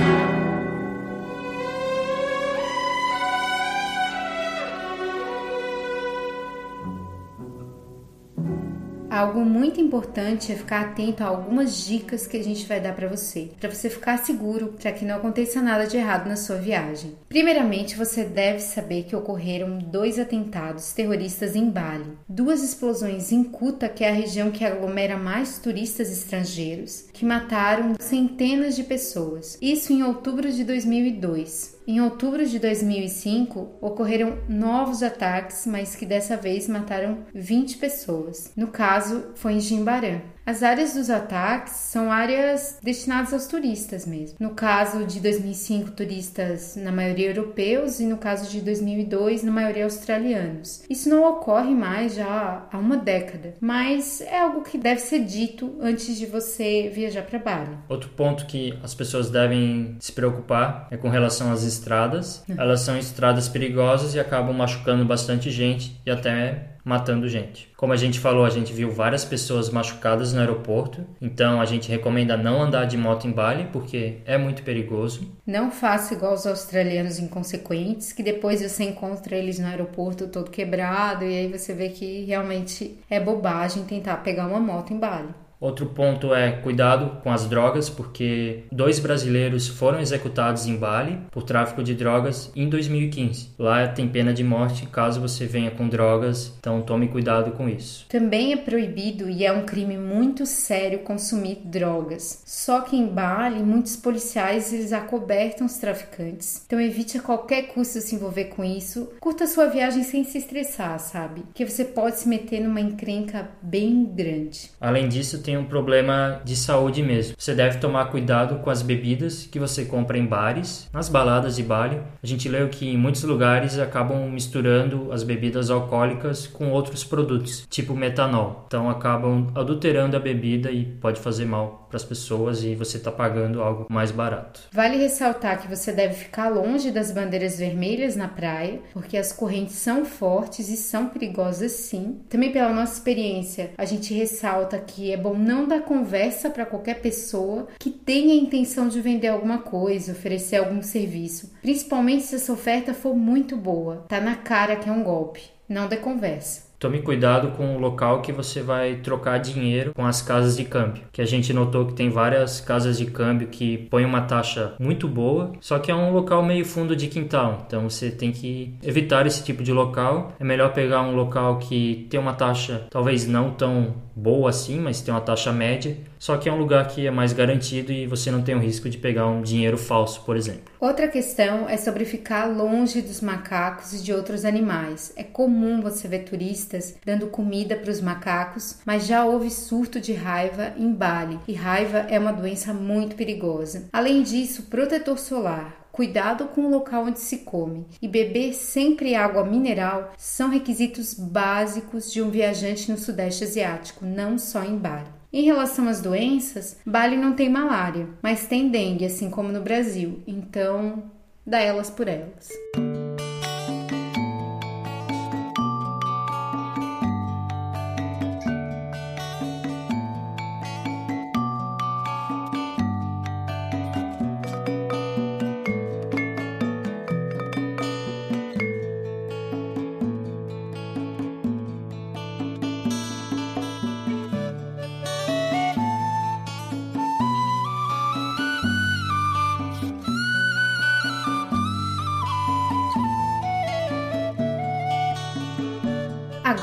Algo muito importante é ficar atento a algumas dicas que a gente vai dar para você, para você ficar seguro, para que não aconteça nada de errado na sua viagem. Primeiramente, você deve saber que ocorreram dois atentados terroristas em Bali, duas explosões em Kuta, que é a região que aglomera mais turistas estrangeiros, que mataram centenas de pessoas. Isso em outubro de 2002. Em outubro de 2005, ocorreram novos ataques, mas que dessa vez mataram 20 pessoas. No caso, foi em Jimbaran. As áreas dos ataques são áreas destinadas aos turistas mesmo. No caso de 2005, turistas na maioria europeus e no caso de 2002, na maioria australianos. Isso não ocorre mais já há uma década, mas é algo que deve ser dito antes de você viajar para Bali. Outro ponto que as pessoas devem se preocupar é com relação às estradas. Elas são estradas perigosas e acabam machucando bastante gente e até matando gente. Como a gente falou, a gente viu várias pessoas machucadas no aeroporto, então a gente recomenda não andar de moto em Bali porque é muito perigoso. Não faça igual os australianos inconsequentes, que depois você encontra eles no aeroporto todo quebrado e aí você vê que realmente é bobagem tentar pegar uma moto em Bali. Outro ponto é cuidado com as drogas, porque dois brasileiros foram executados em Bali por tráfico de drogas em 2015. Lá tem pena de morte caso você venha com drogas, então tome cuidado com isso. Também é proibido e é um crime muito sério consumir drogas. Só que em Bali, muitos policiais eles acobertam os traficantes. Então evite a qualquer custo se envolver com isso. Curta sua viagem sem se estressar, sabe? Que você pode se meter numa encrenca bem grande. Além disso, tem um problema de saúde mesmo. Você deve tomar cuidado com as bebidas que você compra em bares, nas baladas de Bali. A gente leu que em muitos lugares acabam misturando as bebidas alcoólicas com outros produtos, tipo metanol. Então acabam adulterando a bebida e pode fazer mal para as pessoas e você está pagando algo mais barato. Vale ressaltar que você deve ficar longe das bandeiras vermelhas na praia, porque as correntes são fortes e são perigosas sim. Também pela nossa experiência, a gente ressalta que é bom não dar conversa para qualquer pessoa que tenha a intenção de vender alguma coisa, oferecer algum serviço, principalmente se essa oferta for muito boa. Tá na cara que é um golpe. Não dê conversa. Tome cuidado com o local que você vai trocar dinheiro com as casas de câmbio, que a gente notou que tem várias casas de câmbio que põem uma taxa muito boa, só que é um local meio fundo de quintal, então você tem que evitar esse tipo de local. É melhor pegar um local que tem uma taxa talvez não tão boa assim, mas tem uma taxa média, só que é um lugar que é mais garantido e você não tem o risco de pegar um dinheiro falso, por exemplo. Outra questão é sobre ficar longe dos macacos e de outros animais. É comum você ver turistas dando comida para os macacos, mas já houve surto de raiva em Bali, e raiva é uma doença muito perigosa. Além disso, protetor solar, cuidado com o local onde se come e beber sempre água mineral são requisitos básicos de um viajante no Sudeste Asiático, não só em Bali. Em relação às doenças, Bali não tem malária, mas tem dengue, assim como no Brasil, então dá elas por elas.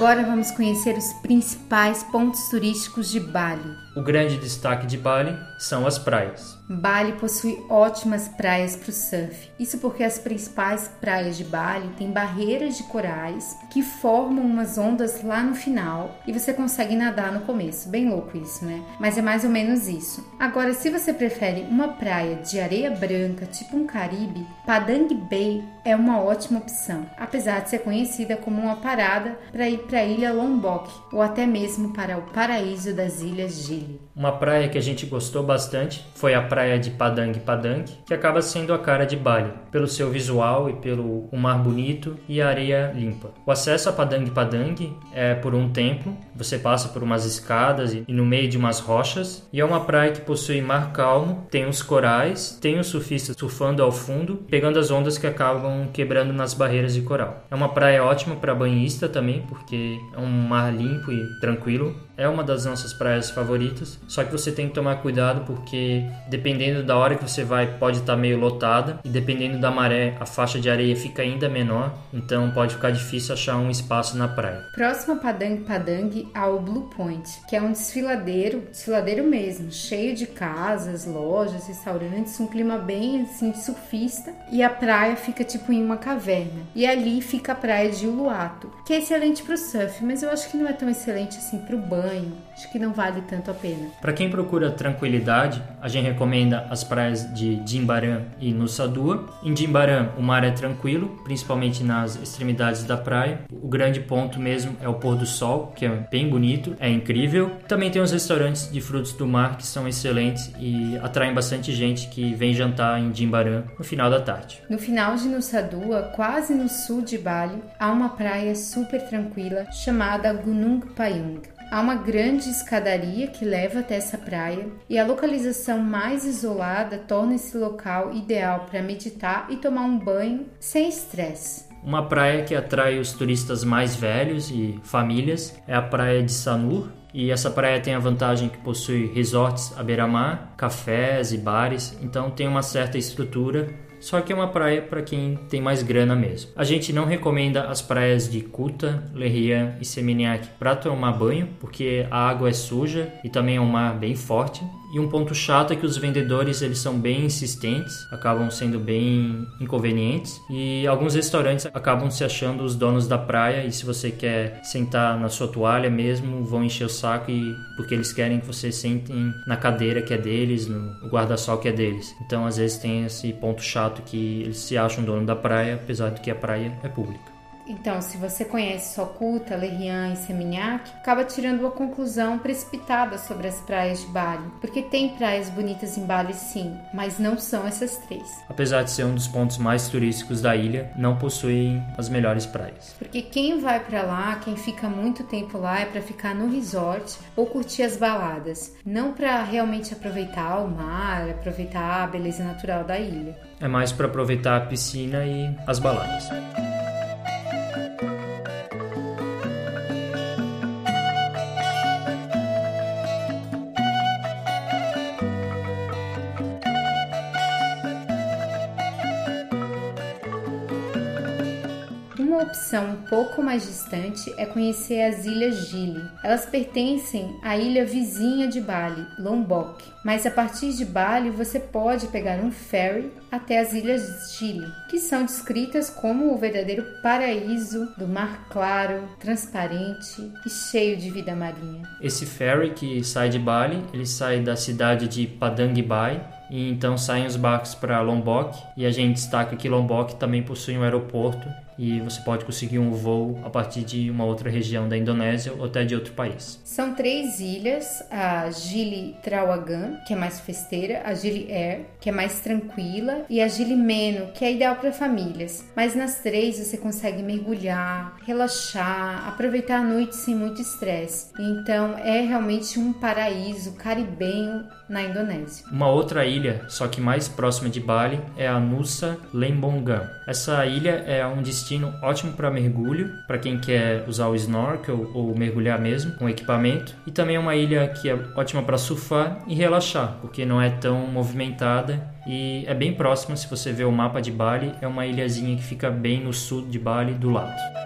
Agora vamos conhecer os principais pontos turísticos de Bali. O grande destaque de Bali são as praias. Bali possui ótimas praias para o surf. Isso porque as principais praias de Bali têm barreiras de corais que formam umas ondas lá no final e você consegue nadar no começo. Bem louco isso, né? Mas é mais ou menos isso. Agora, se você prefere uma praia de areia branca, tipo um Caribe, Padang Bay é uma ótima opção, apesar de ser conhecida como uma parada para ir para a ilha Lombok ou até mesmo para o paraíso das ilhas Gili. Uma praia que a gente gostou bastante foi a praia de Padang Padang, que acaba sendo a cara de Bali, pelo seu visual e pelo o mar bonito e a areia limpa. O acesso a Padang Padang é por um templo, você passa por umas escadas e no meio de umas rochas, e é uma praia que possui mar calmo, tem os corais, tem os surfistas surfando ao fundo, pegando as ondas que acabam quebrando nas barreiras de coral. É uma praia ótima para banhista também, porque é um mar limpo e tranquilo. É uma das nossas praias favoritas, só que você tem que tomar cuidado porque dependendo da hora que você vai, pode estar tá meio lotada e dependendo da maré, a faixa de areia fica ainda menor, então pode ficar difícil achar um espaço na praia. Próximo a Padang Padang ao Blue Point, que é um desfiladeiro, desfiladeiro mesmo, cheio de casas, lojas, restaurantes, um clima bem assim surfista e a praia fica tipo em uma caverna. E ali fica a praia de Uluato, que é excelente para o surf, mas eu acho que não é tão excelente assim para o banho banho. Acho que não vale tanto a pena. Para quem procura tranquilidade, a gente recomenda as praias de Jimbaran e Nusa Dua. Em Jimbaran, o mar é tranquilo, principalmente nas extremidades da praia. O grande ponto mesmo é o pôr do sol, que é bem bonito, é incrível. Também tem os restaurantes de frutos do mar que são excelentes e atraem bastante gente que vem jantar em Jimbaran no final da tarde. No final de Nusa Dua, quase no sul de Bali, há uma praia super tranquila chamada Gunung Payung. Há uma grande escadaria que leva até essa praia e a localização mais isolada torna esse local ideal para meditar e tomar um banho sem estresse. Uma praia que atrai os turistas mais velhos e famílias é a praia de Sanur, e essa praia tem a vantagem que possui resorts à beira-mar, cafés e bares, então tem uma certa estrutura só que é uma praia para quem tem mais grana mesmo. A gente não recomenda as praias de Kuta, Lerian e Seminyak para tomar banho, porque a água é suja e também é um mar bem forte E um ponto chato é que os vendedores eles são bem insistentes, acabam sendo bem inconvenientes e alguns restaurantes acabam se achando os donos da praia e se você quer sentar na sua toalha mesmo, vão encher o saco e porque eles querem que você sente na cadeira que é deles, no guarda-sol que é deles. Então às vezes tem esse ponto chato que eles se acham dono da praia, apesar de que a praia é pública. Então, se você conhece Socuta, Lerian e Seminhaque, acaba tirando uma conclusão precipitada sobre as praias de Bali, porque tem praias bonitas em Bali sim, mas não são essas três. Apesar de ser um dos pontos mais turísticos da ilha, não possuem as melhores praias. Porque quem vai para lá, quem fica muito tempo lá é para ficar no resort ou curtir as baladas, não para realmente aproveitar o mar, aproveitar a beleza natural da ilha. É mais para aproveitar a piscina e as baladas. Opção um pouco mais distante é conhecer as Ilhas Gili. Elas pertencem à ilha vizinha de Bali, Lombok. Mas a partir de Bali você pode pegar um ferry até as Ilhas Gili, que são descritas como o verdadeiro paraíso do mar claro, transparente e cheio de vida marinha. Esse ferry que sai de Bali, ele sai da cidade de Padang Bai e então saem os barcos para Lombok e a gente destaca que Lombok também possui um aeroporto e você pode conseguir um voo a partir de uma outra região da Indonésia ou até de outro país. São três ilhas, a Gili Trawangan, que é mais festeira, a Gili Air, que é mais tranquila, e a Gili Meno, que é ideal para famílias. Mas nas três você consegue mergulhar, relaxar, aproveitar a noite sem muito estresse. Então é realmente um paraíso caribenho na Indonésia. Uma outra ilha, só que mais próxima de Bali, é a Nusa Lembongan. Essa ilha é um destino ótimo para mergulho, para quem quer usar o snorkel ou mergulhar mesmo com equipamento, e também é uma ilha que é ótima para surfar e relaxar, porque não é tão movimentada e é bem próxima, se você ver o mapa de Bali, é uma ilhazinha que fica bem no sul de Bali, do lado.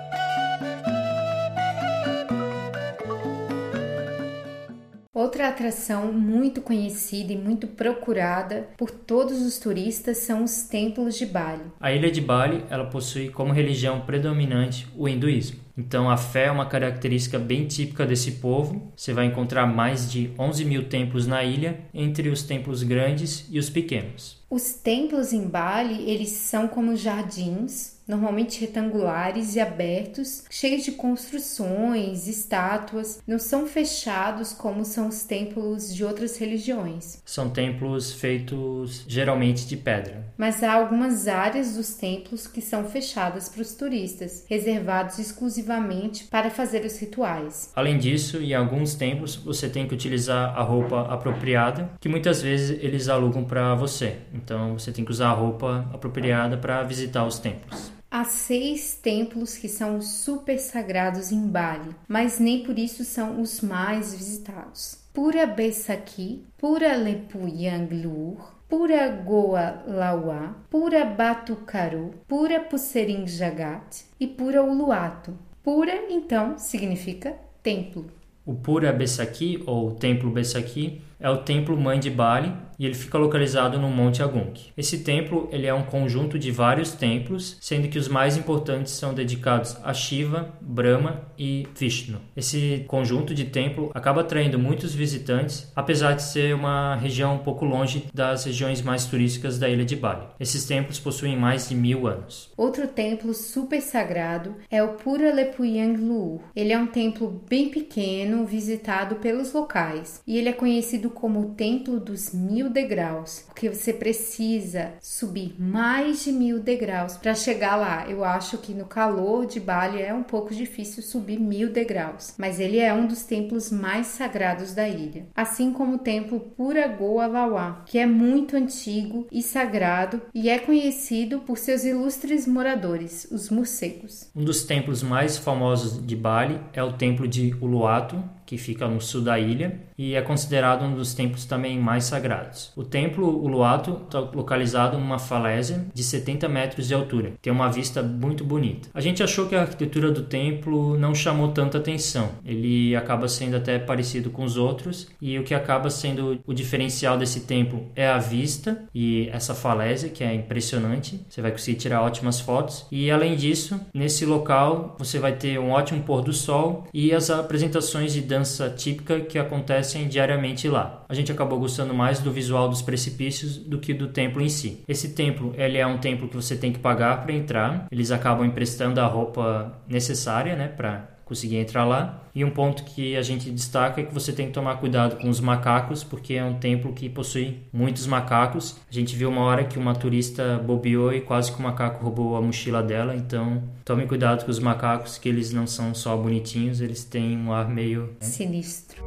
Atração muito conhecida e muito procurada por todos os turistas são os templos de Bali. A ilha de Bali ela possui como religião predominante o hinduísmo. Então, a fé é uma característica bem típica desse povo. Você vai encontrar mais de 11 mil templos na ilha, entre os templos grandes e os pequenos. Os templos em Bali, eles são como jardins normalmente retangulares e abertos, cheios de construções, estátuas, não são fechados como são os templos de outras religiões. São templos feitos geralmente de pedra. Mas há algumas áreas dos templos que são fechadas para os turistas, reservados exclusivamente para fazer os rituais. Além disso, em alguns templos você tem que utilizar a roupa apropriada, que muitas vezes eles alugam para você. Então você tem que usar a roupa apropriada para visitar os templos. Há seis templos que são super sagrados em Bali, mas nem por isso são os mais visitados. Pura Besaki, Pura Lepuyanglur, Pura Goa Lawa, Pura Batucaru, Pura Pusering Jagat e Pura Uluato. Pura, então, significa templo. O Pura Besaki, ou Templo Besaki, é o templo mãe de Bali e ele fica localizado no Monte Agung. Esse templo ele é um conjunto de vários templos, sendo que os mais importantes são dedicados a Shiva, Brahma e Vishnu. Esse conjunto de templo acaba atraindo muitos visitantes, apesar de ser uma região um pouco longe das regiões mais turísticas da ilha de Bali. Esses templos possuem mais de mil anos. Outro templo super sagrado é o Pura Lepuyang Luur. Ele é um templo bem pequeno, visitado pelos locais, e ele é conhecido conhecido como o Templo dos Mil Degraus, porque você precisa subir mais de mil degraus para chegar lá. Eu acho que no calor de Bali é um pouco difícil subir mil degraus, mas ele é um dos templos mais sagrados da ilha, assim como o templo Puragoa Lawa, que é muito antigo e sagrado e é conhecido por seus ilustres moradores, os morcegos. Um dos templos mais famosos de Bali é o templo de Uluwatu, que fica no sul da ilha e é considerado um dos templos também mais sagrados. O templo Uluwatu está localizado numa falésia de 70 metros de altura. Tem uma vista muito bonita. A gente achou que a arquitetura do templo não chamou tanta atenção. Ele acaba sendo até parecido com os outros e o que acaba sendo o diferencial desse templo é a vista e essa falésia que é impressionante. Você vai conseguir tirar ótimas fotos e além disso, nesse local você vai ter um ótimo pôr do sol e as apresentações de dança típica que acontecem diariamente lá. A gente acabou gostando mais do visual dos precipícios do que do templo em si. Esse templo, ele é um templo que você tem que pagar para entrar. Eles acabam emprestando a roupa necessária, né, para conseguir entrar lá. E um ponto que a gente destaca é que você tem que tomar cuidado com os macacos, porque é um templo que possui muitos macacos. A gente viu uma hora que uma turista bobeou e quase que o macaco roubou a mochila dela, então tome cuidado com os macacos, que eles não são só bonitinhos, eles têm um ar meio né? sinistro.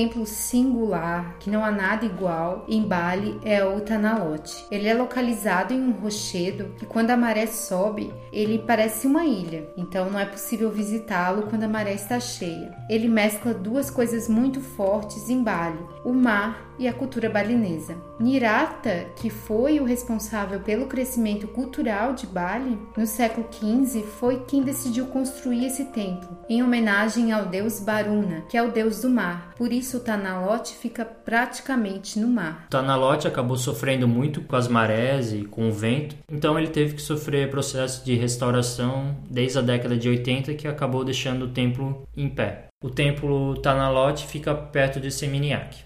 Templo singular, que não há nada igual, em Bali é o Tanalote. Ele é localizado em um rochedo e quando a maré sobe, ele parece uma ilha, então não é possível visitá-lo quando a maré está cheia. Ele mescla duas coisas muito fortes em Bali: o mar e a cultura balinesa. Nirata, que foi o responsável pelo crescimento cultural de Bali, no século XV foi quem decidiu construir esse templo, em homenagem ao deus Baruna, que é o deus do mar. Por isso o Tanalote fica praticamente no mar. O Tanalote acabou sofrendo muito com as marés e com o vento, então ele teve que sofrer processo de restauração desde a década de 80 que acabou deixando o templo em pé. O templo Tanalote fica perto de Seminyak.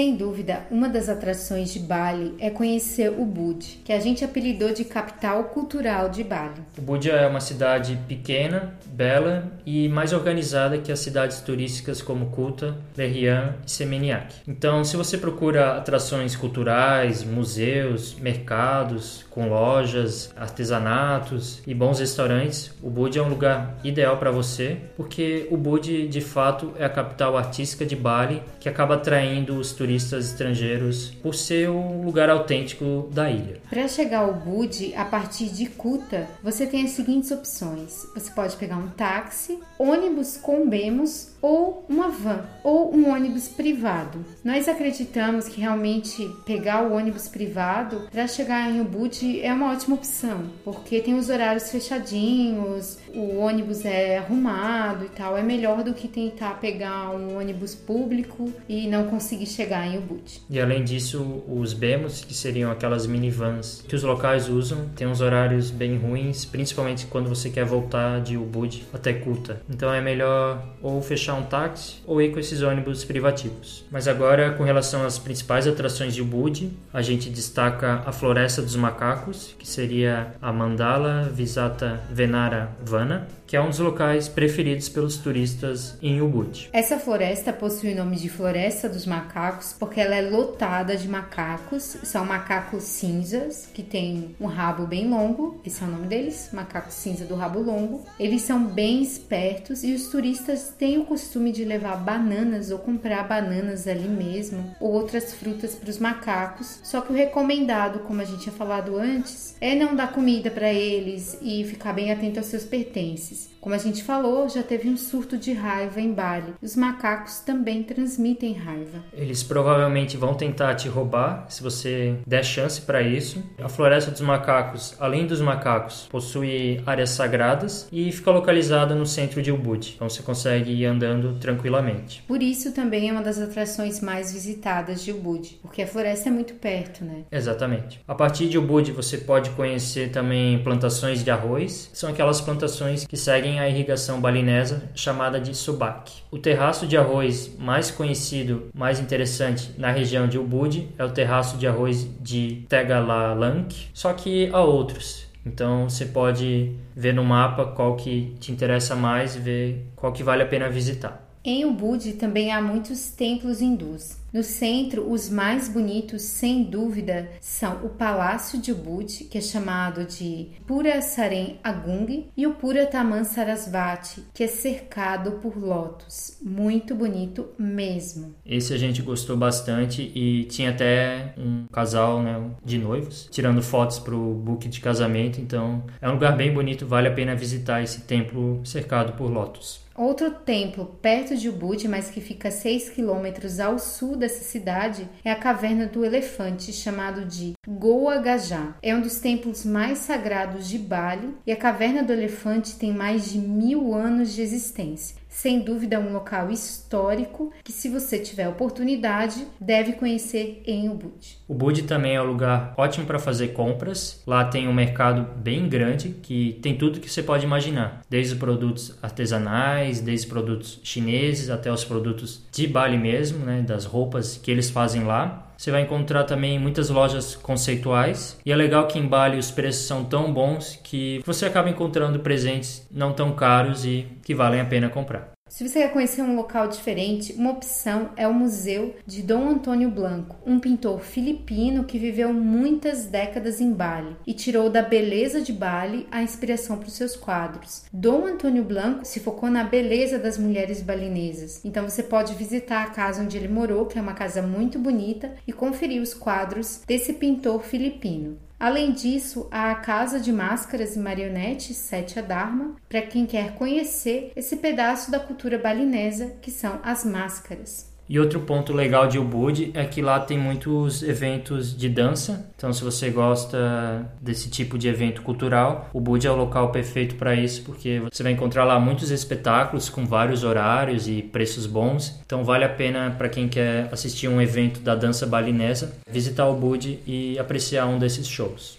Sem dúvida, uma das atrações de Bali é conhecer o Bud, que a gente apelidou de capital cultural de Bali. O Bud é uma cidade pequena, bela e mais organizada que as cidades turísticas como Kuta, Lerian e Seminyak. Então, se você procura atrações culturais, museus, mercados, com lojas, artesanatos e bons restaurantes, o Bud é um lugar ideal para você, porque o Bud de fato é a capital artística de Bali que acaba atraindo os turistas estrangeiros por ser o lugar autêntico da ilha. Para chegar ao Bud, a partir de Kuta, você tem as seguintes opções: você pode pegar um táxi, ônibus com Bemos ou uma van ou um ônibus privado. Nós acreditamos que realmente pegar o ônibus privado para chegar em Ubud é uma ótima opção, porque tem os horários fechadinhos, o ônibus é arrumado e tal, é melhor do que tentar pegar um ônibus público e não conseguir chegar em Ubud. E além disso, os Bemos, que seriam aquelas minivans que os locais usam, tem uns horários bem ruins, principalmente quando você quer voltar de Ubud até Kuta. Então é melhor ou fechar um táxi ou ir com esses ônibus privativos. Mas agora, com relação às principais atrações de Ubud, a gente destaca a Floresta dos Macacos, que seria a Mandala Visata Venara Vana, que é um dos locais preferidos pelos turistas em Ubud. Essa floresta possui o nome de Floresta dos Macacos porque ela é lotada de macacos. São macacos cinzas que têm um rabo bem longo, esse é o nome deles, macaco cinza do rabo longo. Eles são bem espertos e os turistas têm o de levar bananas ou comprar bananas ali mesmo ou outras frutas para os macacos. Só que o recomendado, como a gente tinha falado antes, é não dar comida para eles e ficar bem atento aos seus pertences. Como a gente falou, já teve um surto de raiva em Bali. Os macacos também transmitem raiva. Eles provavelmente vão tentar te roubar se você der chance para isso. A Floresta dos Macacos, além dos macacos, possui áreas sagradas e fica localizada no centro de Ubud. Então você consegue ir andando tranquilamente. Por isso também é uma das atrações mais visitadas de Ubud, porque a floresta é muito perto, né? Exatamente. A partir de Ubud você pode conhecer também plantações de arroz. São aquelas plantações que seguem a irrigação balinesa chamada de subac. O terraço de arroz mais conhecido, mais interessante na região de Ubud é o terraço de arroz de Tegalalank, só que há outros. Então você pode ver no mapa qual que te interessa mais ver qual que vale a pena visitar. Em Ubud também há muitos templos hindus. No centro, os mais bonitos, sem dúvida, são o Palácio de Ubud, que é chamado de Pura Saren Agung, e o Pura Taman Sarasvati, que é cercado por lótus. Muito bonito mesmo. Esse a gente gostou bastante e tinha até um casal né, de noivos tirando fotos para o book de casamento. Então é um lugar bem bonito, vale a pena visitar esse templo cercado por lótus. Outro templo perto de Ubud, mas que fica a 6 quilômetros ao sul dessa cidade, é a Caverna do Elefante, chamado de Goa Gajá. É um dos templos mais sagrados de Bali e a Caverna do Elefante tem mais de mil anos de existência sem dúvida um local histórico que, se você tiver oportunidade, deve conhecer em Ubud. Ubud também é um lugar ótimo para fazer compras. Lá tem um mercado bem grande que tem tudo que você pode imaginar, desde produtos artesanais, desde produtos chineses até os produtos de Bali mesmo, né, das roupas que eles fazem lá. Você vai encontrar também muitas lojas conceituais e é legal que em Bali os preços são tão bons que você acaba encontrando presentes não tão caros e que valem a pena comprar. Se você quer conhecer um local diferente, uma opção é o Museu de Dom Antônio Blanco, um pintor filipino que viveu muitas décadas em Bali e tirou da beleza de Bali a inspiração para os seus quadros. Dom Antônio Blanco se focou na beleza das mulheres balinesas, então você pode visitar a casa onde ele morou, que é uma casa muito bonita, e conferir os quadros desse pintor filipino. Além disso, há a Casa de Máscaras e Marionetes Sete Dharma, para quem quer conhecer esse pedaço da cultura balinesa que são as máscaras. E outro ponto legal de Ubud é que lá tem muitos eventos de dança. Então, se você gosta desse tipo de evento cultural, Ubud é o local perfeito para isso, porque você vai encontrar lá muitos espetáculos com vários horários e preços bons. Então, vale a pena para quem quer assistir um evento da dança balinesa, visitar Ubud e apreciar um desses shows.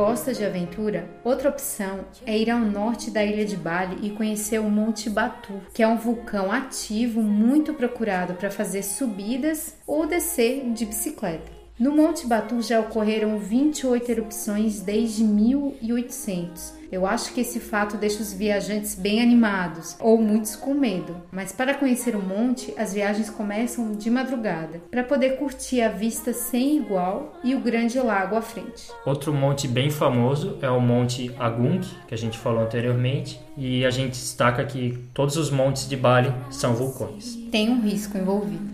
Gosta de aventura, outra opção é ir ao norte da ilha de Bali e conhecer o Monte Batu, que é um vulcão ativo muito procurado para fazer subidas ou descer de bicicleta. No Monte Batu já ocorreram 28 erupções desde 1800 eu acho que esse fato deixa os viajantes bem animados ou muitos com medo. Mas para conhecer o monte, as viagens começam de madrugada, para poder curtir a vista sem igual e o grande lago à frente. Outro monte bem famoso é o Monte Agung, que a gente falou anteriormente, e a gente destaca que todos os montes de Bali são vulcões. Tem um risco envolvido.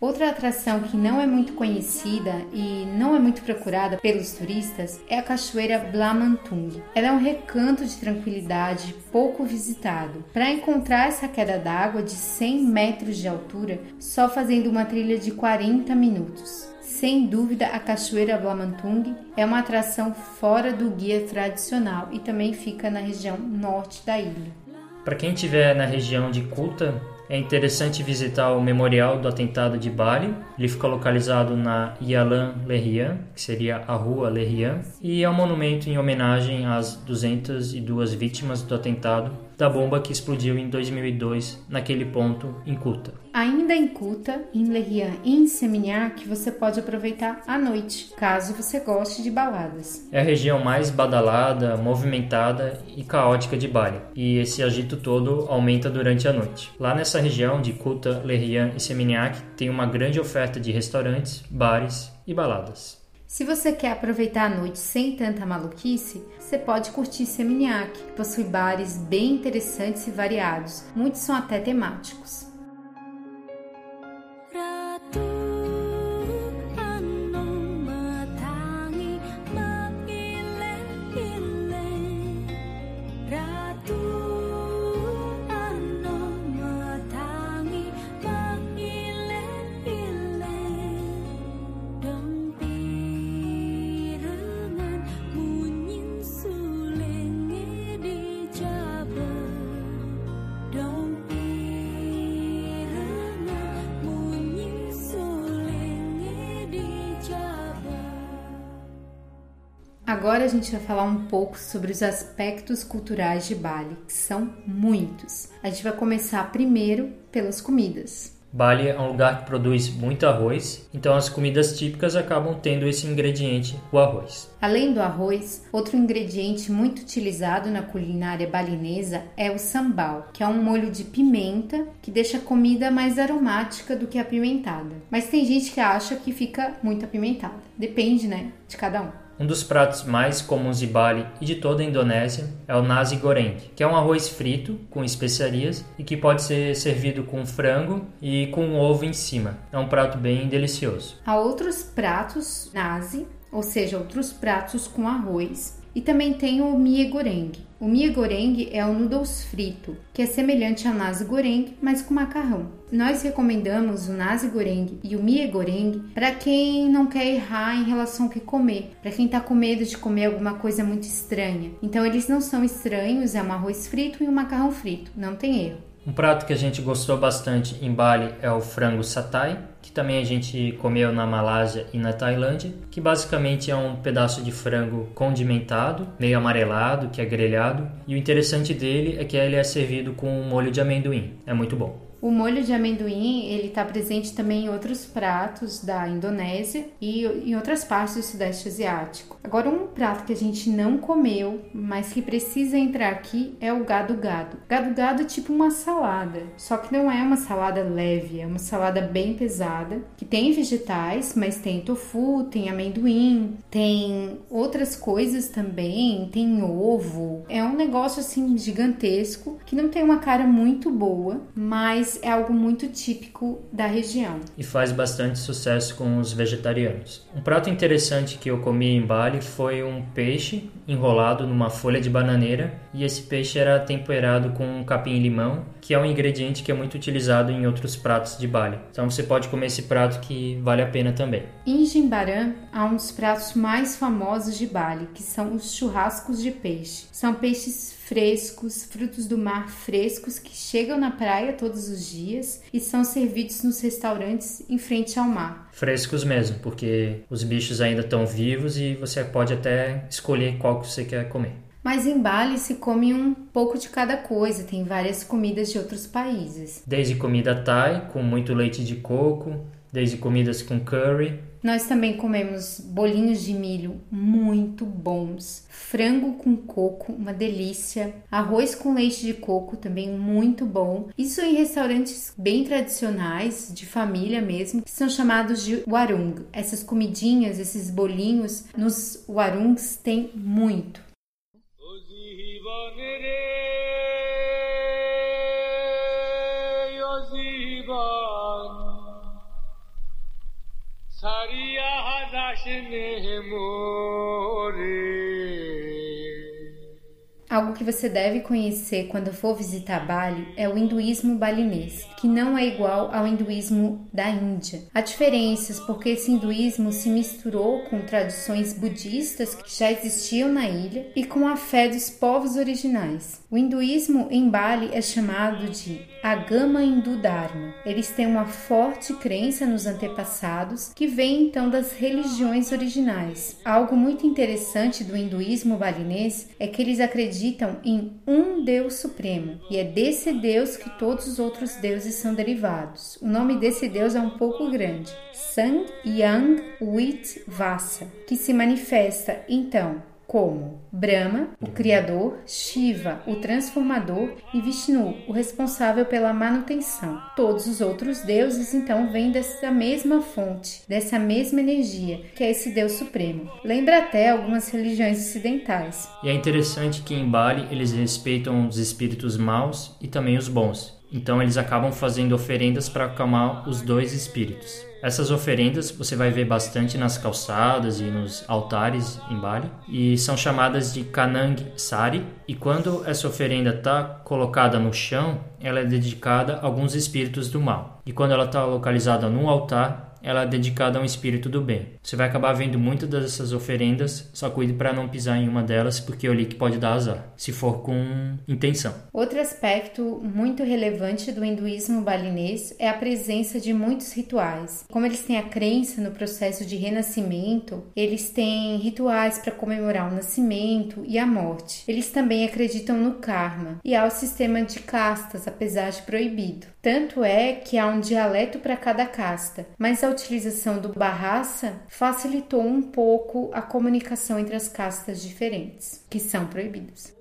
Outra atração que não é muito conhecida e não é muito procurada pelos turistas é a Cachoeira Blamantung. Ela é um recanto de tranquilidade pouco visitado. Para encontrar essa queda d'água de 100 metros de altura, só fazendo uma trilha de 40 minutos. Sem dúvida, a Cachoeira Blamantung é uma atração fora do guia tradicional e também fica na região norte da ilha. Para quem estiver na região de Kuta, é interessante visitar o Memorial do Atentado de Bali. Ele fica localizado na Yalan Lerian, que seria a Rua Lerian, e é um monumento em homenagem às 202 vítimas do atentado da bomba que explodiu em 2002 naquele ponto em Kuta. Ainda em Kuta, em Lerian e em Seminyak, você pode aproveitar à noite, caso você goste de baladas. É a região mais badalada, movimentada e caótica de Bali, e esse agito todo aumenta durante a noite. Lá nessa região de Kuta, Lerian e Seminyak tem uma grande oferta de restaurantes, bares e baladas. Se você quer aproveitar a noite sem tanta maluquice, você pode curtir Seminyak, que possui bares bem interessantes e variados, muitos são até temáticos. Agora a gente vai falar um pouco sobre os aspectos culturais de Bali, que são muitos. A gente vai começar primeiro pelas comidas. Bali é um lugar que produz muito arroz, então as comidas típicas acabam tendo esse ingrediente, o arroz. Além do arroz, outro ingrediente muito utilizado na culinária balinesa é o sambal, que é um molho de pimenta que deixa a comida mais aromática do que apimentada. Mas tem gente que acha que fica muito apimentada. Depende, né, de cada um. Um dos pratos mais comuns de Bali e de toda a Indonésia é o nasi goreng, que é um arroz frito com especiarias e que pode ser servido com frango e com ovo em cima. É um prato bem delicioso. Há outros pratos nasi, ou seja, outros pratos com arroz, e também tem o mie goreng. O mie goreng é o noodles frito, que é semelhante ao nasi goreng, mas com macarrão. Nós recomendamos o nasi goreng e o mie goreng para quem não quer errar em relação ao que comer, para quem está com medo de comer alguma coisa muito estranha. Então eles não são estranhos, é um arroz frito e um macarrão frito, não tem erro. Um prato que a gente gostou bastante em Bali é o frango satay, também a gente comeu na Malásia e na Tailândia, que basicamente é um pedaço de frango condimentado, meio amarelado, que é grelhado, e o interessante dele é que ele é servido com um molho de amendoim. É muito bom. O molho de amendoim ele está presente também em outros pratos da Indonésia e em outras partes do Sudeste Asiático. Agora, um prato que a gente não comeu, mas que precisa entrar aqui é o gado-gado. Gado-gado é tipo uma salada, só que não é uma salada leve, é uma salada bem pesada, que tem vegetais, mas tem tofu, tem amendoim, tem outras coisas também, tem ovo. É um negócio assim gigantesco que não tem uma cara muito boa, mas é algo muito típico da região. E faz bastante sucesso com os vegetarianos. Um prato interessante que eu comi em Bali foi um peixe enrolado numa folha de bananeira e esse peixe era temperado com capim-limão, que é um ingrediente que é muito utilizado em outros pratos de Bali. Então você pode comer esse prato que vale a pena também. Em Jimbaran há um dos pratos mais famosos de Bali, que são os churrascos de peixe. São peixes frescos, frutos do mar frescos que chegam na praia todos os dias e são servidos nos restaurantes em frente ao mar. Frescos mesmo, porque os bichos ainda estão vivos e você pode até escolher qual que você quer comer. Mas em Bali se come um pouco de cada coisa, tem várias comidas de outros países. Desde comida thai, com muito leite de coco, desde comidas com curry. Nós também comemos bolinhos de milho muito bons, frango com coco, uma delícia, arroz com leite de coco também muito bom. Isso em restaurantes bem tradicionais, de família mesmo, que são chamados de warung. Essas comidinhas, esses bolinhos nos warungs tem muito. সারিয়া হাজাসনে মোরে Algo que você deve conhecer quando for visitar Bali é o hinduísmo balinês, que não é igual ao hinduísmo da Índia. Há diferenças porque esse hinduísmo se misturou com tradições budistas que já existiam na ilha e com a fé dos povos originais. O hinduísmo em Bali é chamado de Agama Hindu Dharma. Eles têm uma forte crença nos antepassados que vem então das religiões originais. Algo muito interessante do hinduísmo balinês é que eles acreditam acreditam em um Deus supremo e é desse Deus que todos os outros deuses são derivados. O nome desse Deus é um pouco grande: Sang Yang Wit Vasa, que se manifesta então como Brahma, o Criador, Shiva, o Transformador e Vishnu, o responsável pela manutenção. Todos os outros deuses então vêm dessa mesma fonte, dessa mesma energia, que é esse Deus Supremo. Lembra até algumas religiões ocidentais. E é interessante que em Bali eles respeitam os espíritos maus e também os bons. Então eles acabam fazendo oferendas para acalmar os dois espíritos. Essas oferendas você vai ver bastante nas calçadas e nos altares em Bali e são chamadas de Kanang Sari. E quando essa oferenda está colocada no chão, ela é dedicada a alguns espíritos do mal. E quando ela está localizada no altar, ela é dedicada a um espírito do bem. Você vai acabar vendo muitas dessas oferendas, só cuide para não pisar em uma delas, porque eu li que pode dar azar, se for com intenção. Outro aspecto muito relevante do hinduísmo balinês é a presença de muitos rituais. Como eles têm a crença no processo de renascimento, eles têm rituais para comemorar o nascimento e a morte. Eles também acreditam no karma e há o sistema de castas, apesar de proibido. Tanto é que há um dialeto para cada casta, mas a utilização do Bahasa facilitou um pouco a comunicação entre as castas diferentes, que são proibidas.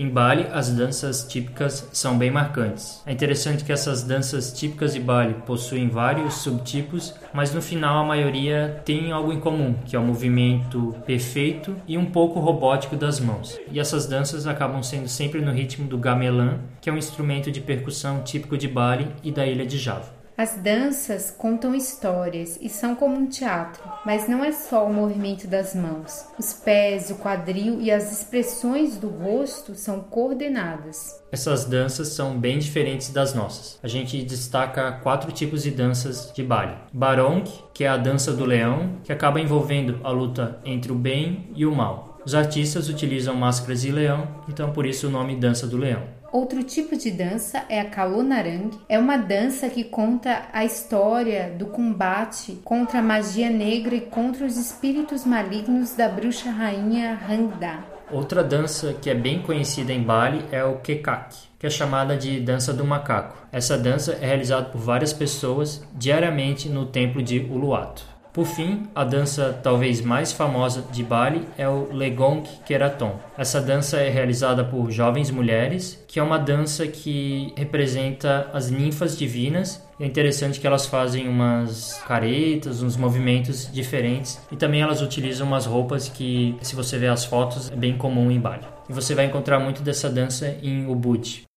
Em Bali, as danças típicas são bem marcantes. É interessante que essas danças típicas de Bali possuem vários subtipos, mas no final a maioria tem algo em comum, que é o movimento perfeito e um pouco robótico das mãos. E essas danças acabam sendo sempre no ritmo do gamelan, que é um instrumento de percussão típico de Bali e da ilha de Java. As danças contam histórias e são como um teatro, mas não é só o movimento das mãos. Os pés, o quadril e as expressões do rosto são coordenadas. Essas danças são bem diferentes das nossas. A gente destaca quatro tipos de danças de Bali. Barong, que é a dança do leão, que acaba envolvendo a luta entre o bem e o mal. Os artistas utilizam máscaras de leão, então por isso o nome Dança do Leão. Outro tipo de dança é a Kalonarang. É uma dança que conta a história do combate contra a magia negra e contra os espíritos malignos da bruxa rainha Rangda. Outra dança que é bem conhecida em Bali é o Kekak, que é chamada de dança do macaco. Essa dança é realizada por várias pessoas diariamente no templo de Uluwatu. Por fim, a dança talvez mais famosa de Bali é o Legong Keraton. Essa dança é realizada por jovens mulheres, que é uma dança que representa as ninfas divinas. É interessante que elas fazem umas caretas, uns movimentos diferentes e também elas utilizam umas roupas que, se você ver as fotos, é bem comum em Bali. E você vai encontrar muito dessa dança em Ubud.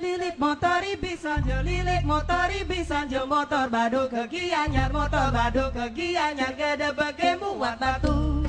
Lilit motori bisa jo lilit motori bisa jo motor badu kegianyar motor badu kegianyar gede bagemu batu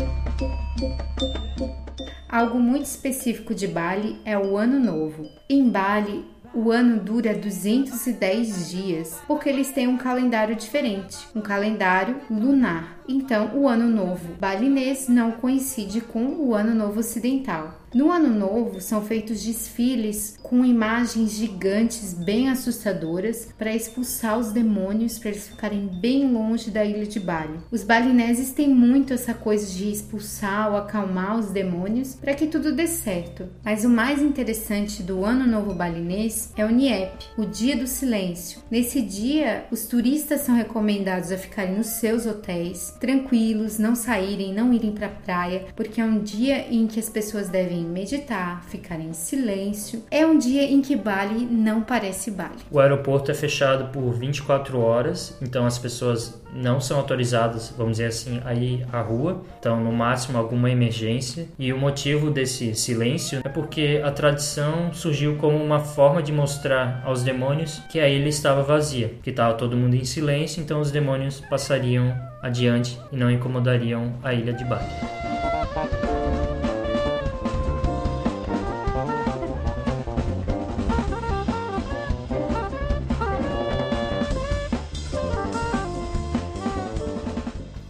Algo muito específico de Bali é o Ano Novo. Em Bali, o ano dura 210 dias, porque eles têm um calendário diferente, um calendário lunar. Então, o ano novo balinês não coincide com o ano novo ocidental. No Ano Novo são feitos desfiles com imagens gigantes bem assustadoras para expulsar os demônios, para eles ficarem bem longe da ilha de Bali. Os balineses têm muito essa coisa de expulsar ou acalmar os demônios para que tudo dê certo. Mas o mais interessante do Ano Novo balinês é o Niep, o Dia do Silêncio. Nesse dia, os turistas são recomendados a ficarem nos seus hotéis, tranquilos, não saírem, não irem para a praia, porque é um dia em que as pessoas devem meditar, ficar em silêncio. É um dia em que Bali não parece Bali. O aeroporto é fechado por 24 horas, então as pessoas não são autorizadas, vamos dizer assim, a ir à rua. Então, no máximo, alguma emergência. E o motivo desse silêncio é porque a tradição surgiu como uma forma de mostrar aos demônios que a ilha estava vazia, que estava todo mundo em silêncio, então os demônios passariam adiante e não incomodariam a ilha de Bali.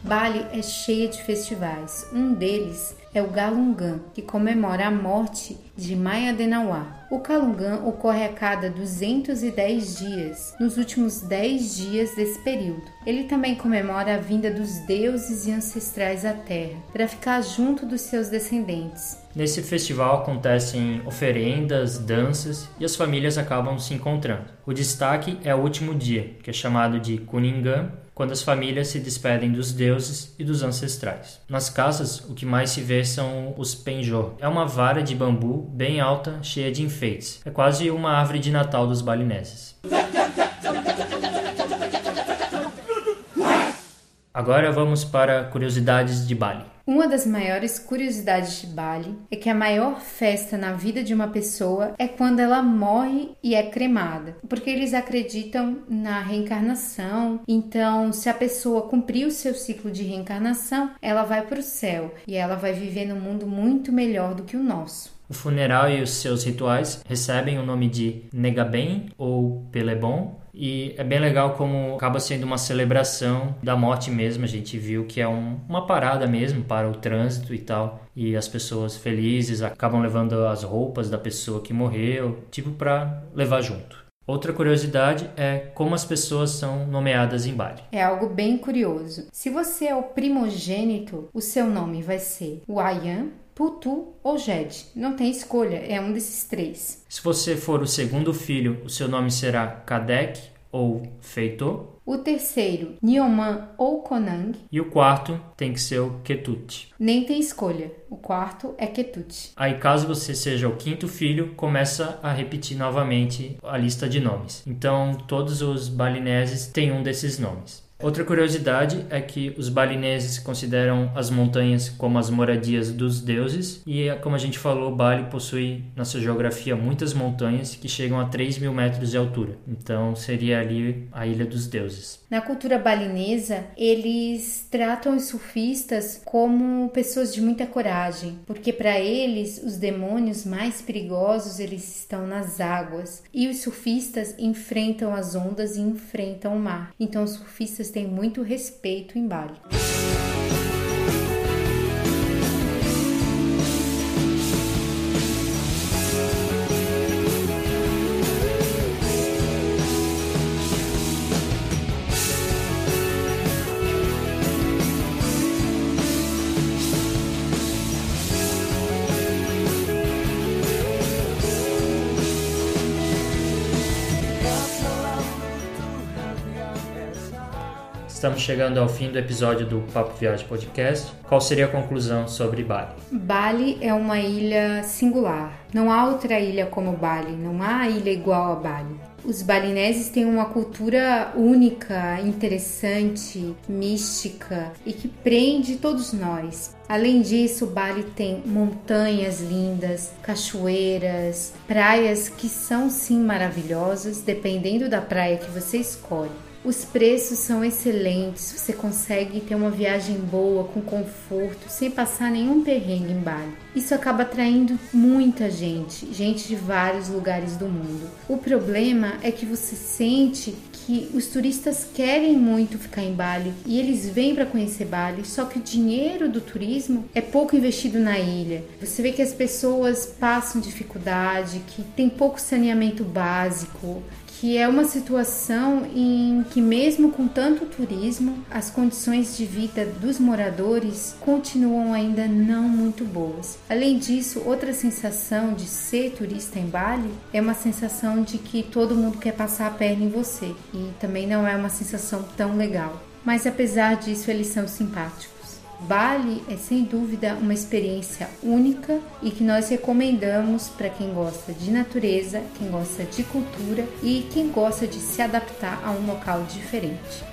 Bali é cheia de festivais. Um deles é o Galungan, que comemora a morte de Maya Denauá. O Calungan ocorre a cada 210 dias, nos últimos 10 dias desse período. Ele também comemora a vinda dos deuses e ancestrais à Terra, para ficar junto dos seus descendentes. Nesse festival acontecem oferendas, danças e as famílias acabam se encontrando. O destaque é o último dia, que é chamado de Kuningan, quando as famílias se despedem dos deuses e dos ancestrais. Nas casas, o que mais se vê são os penjor. É uma vara de bambu bem alta, cheia de enfeites. É quase uma árvore de Natal dos balineses. Agora vamos para curiosidades de Bali. Uma das maiores curiosidades de Bali é que a maior festa na vida de uma pessoa é quando ela morre e é cremada, porque eles acreditam na reencarnação. Então, se a pessoa cumprir o seu ciclo de reencarnação, ela vai para o céu e ela vai viver num mundo muito melhor do que o nosso. O funeral e os seus rituais recebem o nome de Negaben ou Pelebon, e é bem legal como acaba sendo uma celebração da morte mesmo. A gente viu que é um, uma parada mesmo para o trânsito e tal. E as pessoas felizes acabam levando as roupas da pessoa que morreu, tipo para levar junto. Outra curiosidade é como as pessoas são nomeadas em Bali. É algo bem curioso. Se você é o primogênito, o seu nome vai ser Wayan, Putu ou Jed. Não tem escolha, é um desses três. Se você for o segundo filho, o seu nome será Kadek ou Feitor. O terceiro, Nioman ou Konang. E o quarto tem que ser o Ketut. Nem tem escolha. O quarto é Ketut. Aí, caso você seja o quinto filho, começa a repetir novamente a lista de nomes. Então, todos os balineses têm um desses nomes. Outra curiosidade é que os balineses consideram as montanhas como as moradias dos deuses, e como a gente falou, Bali possui na sua geografia muitas montanhas que chegam a 3 mil metros de altura. Então seria ali a Ilha dos Deuses. Na cultura balinesa, eles tratam os surfistas como pessoas de muita coragem, porque para eles os demônios mais perigosos eles estão nas águas e os surfistas enfrentam as ondas e enfrentam o mar. Então os surfistas têm muito respeito em Bali. Estamos chegando ao fim do episódio do Papo Viagem Podcast. Qual seria a conclusão sobre Bali? Bali é uma ilha singular. Não há outra ilha como Bali, não há ilha igual a Bali. Os balineses têm uma cultura única, interessante, mística e que prende todos nós. Além disso, Bali tem montanhas lindas, cachoeiras, praias que são sim maravilhosas, dependendo da praia que você escolhe. Os preços são excelentes, você consegue ter uma viagem boa, com conforto, sem passar nenhum perrengue em Bali. Isso acaba atraindo muita gente, gente de vários lugares do mundo. O problema é que você sente que os turistas querem muito ficar em Bali e eles vêm para conhecer Bali, só que o dinheiro do turismo é pouco investido na ilha. Você vê que as pessoas passam dificuldade, que tem pouco saneamento básico, que é uma situação em que, mesmo com tanto turismo, as condições de vida dos moradores continuam ainda não muito boas. Além disso, outra sensação de ser turista em Bali é uma sensação de que todo mundo quer passar a perna em você e também não é uma sensação tão legal. Mas apesar disso, eles são simpáticos. Bali é sem dúvida uma experiência única e que nós recomendamos para quem gosta de natureza, quem gosta de cultura e quem gosta de se adaptar a um local diferente.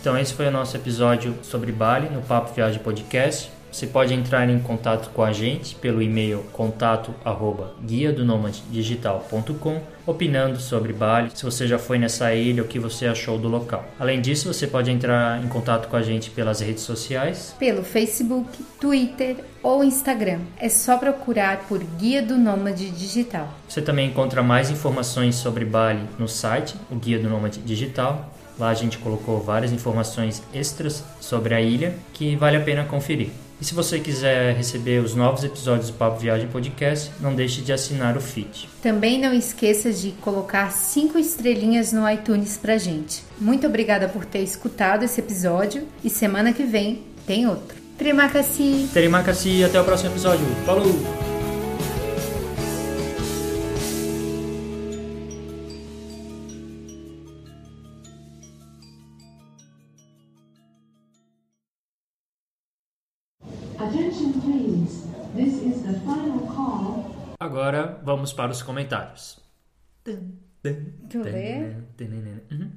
Então esse foi o nosso episódio sobre Bali no Papo Viagem Podcast. Você pode entrar em contato com a gente pelo e-mail contato arroba guia do digital.com opinando sobre Bali, se você já foi nessa ilha, o que você achou do local. Além disso, você pode entrar em contato com a gente pelas redes sociais, pelo Facebook, Twitter ou Instagram. É só procurar por Guia do Nômade Digital. Você também encontra mais informações sobre Bali no site, o Guia do Nômade Digital. Lá a gente colocou várias informações extras sobre a ilha que vale a pena conferir. E se você quiser receber os novos episódios do Papo Viagem Podcast, não deixe de assinar o feed. Também não esqueça de colocar cinco estrelinhas no iTunes pra gente. Muito obrigada por ter escutado esse episódio e semana que vem tem outro. Terima kasih. Terima kasih. Até o próximo episódio. Falou! Agora vamos para os comentários. Tu lê? Uhum.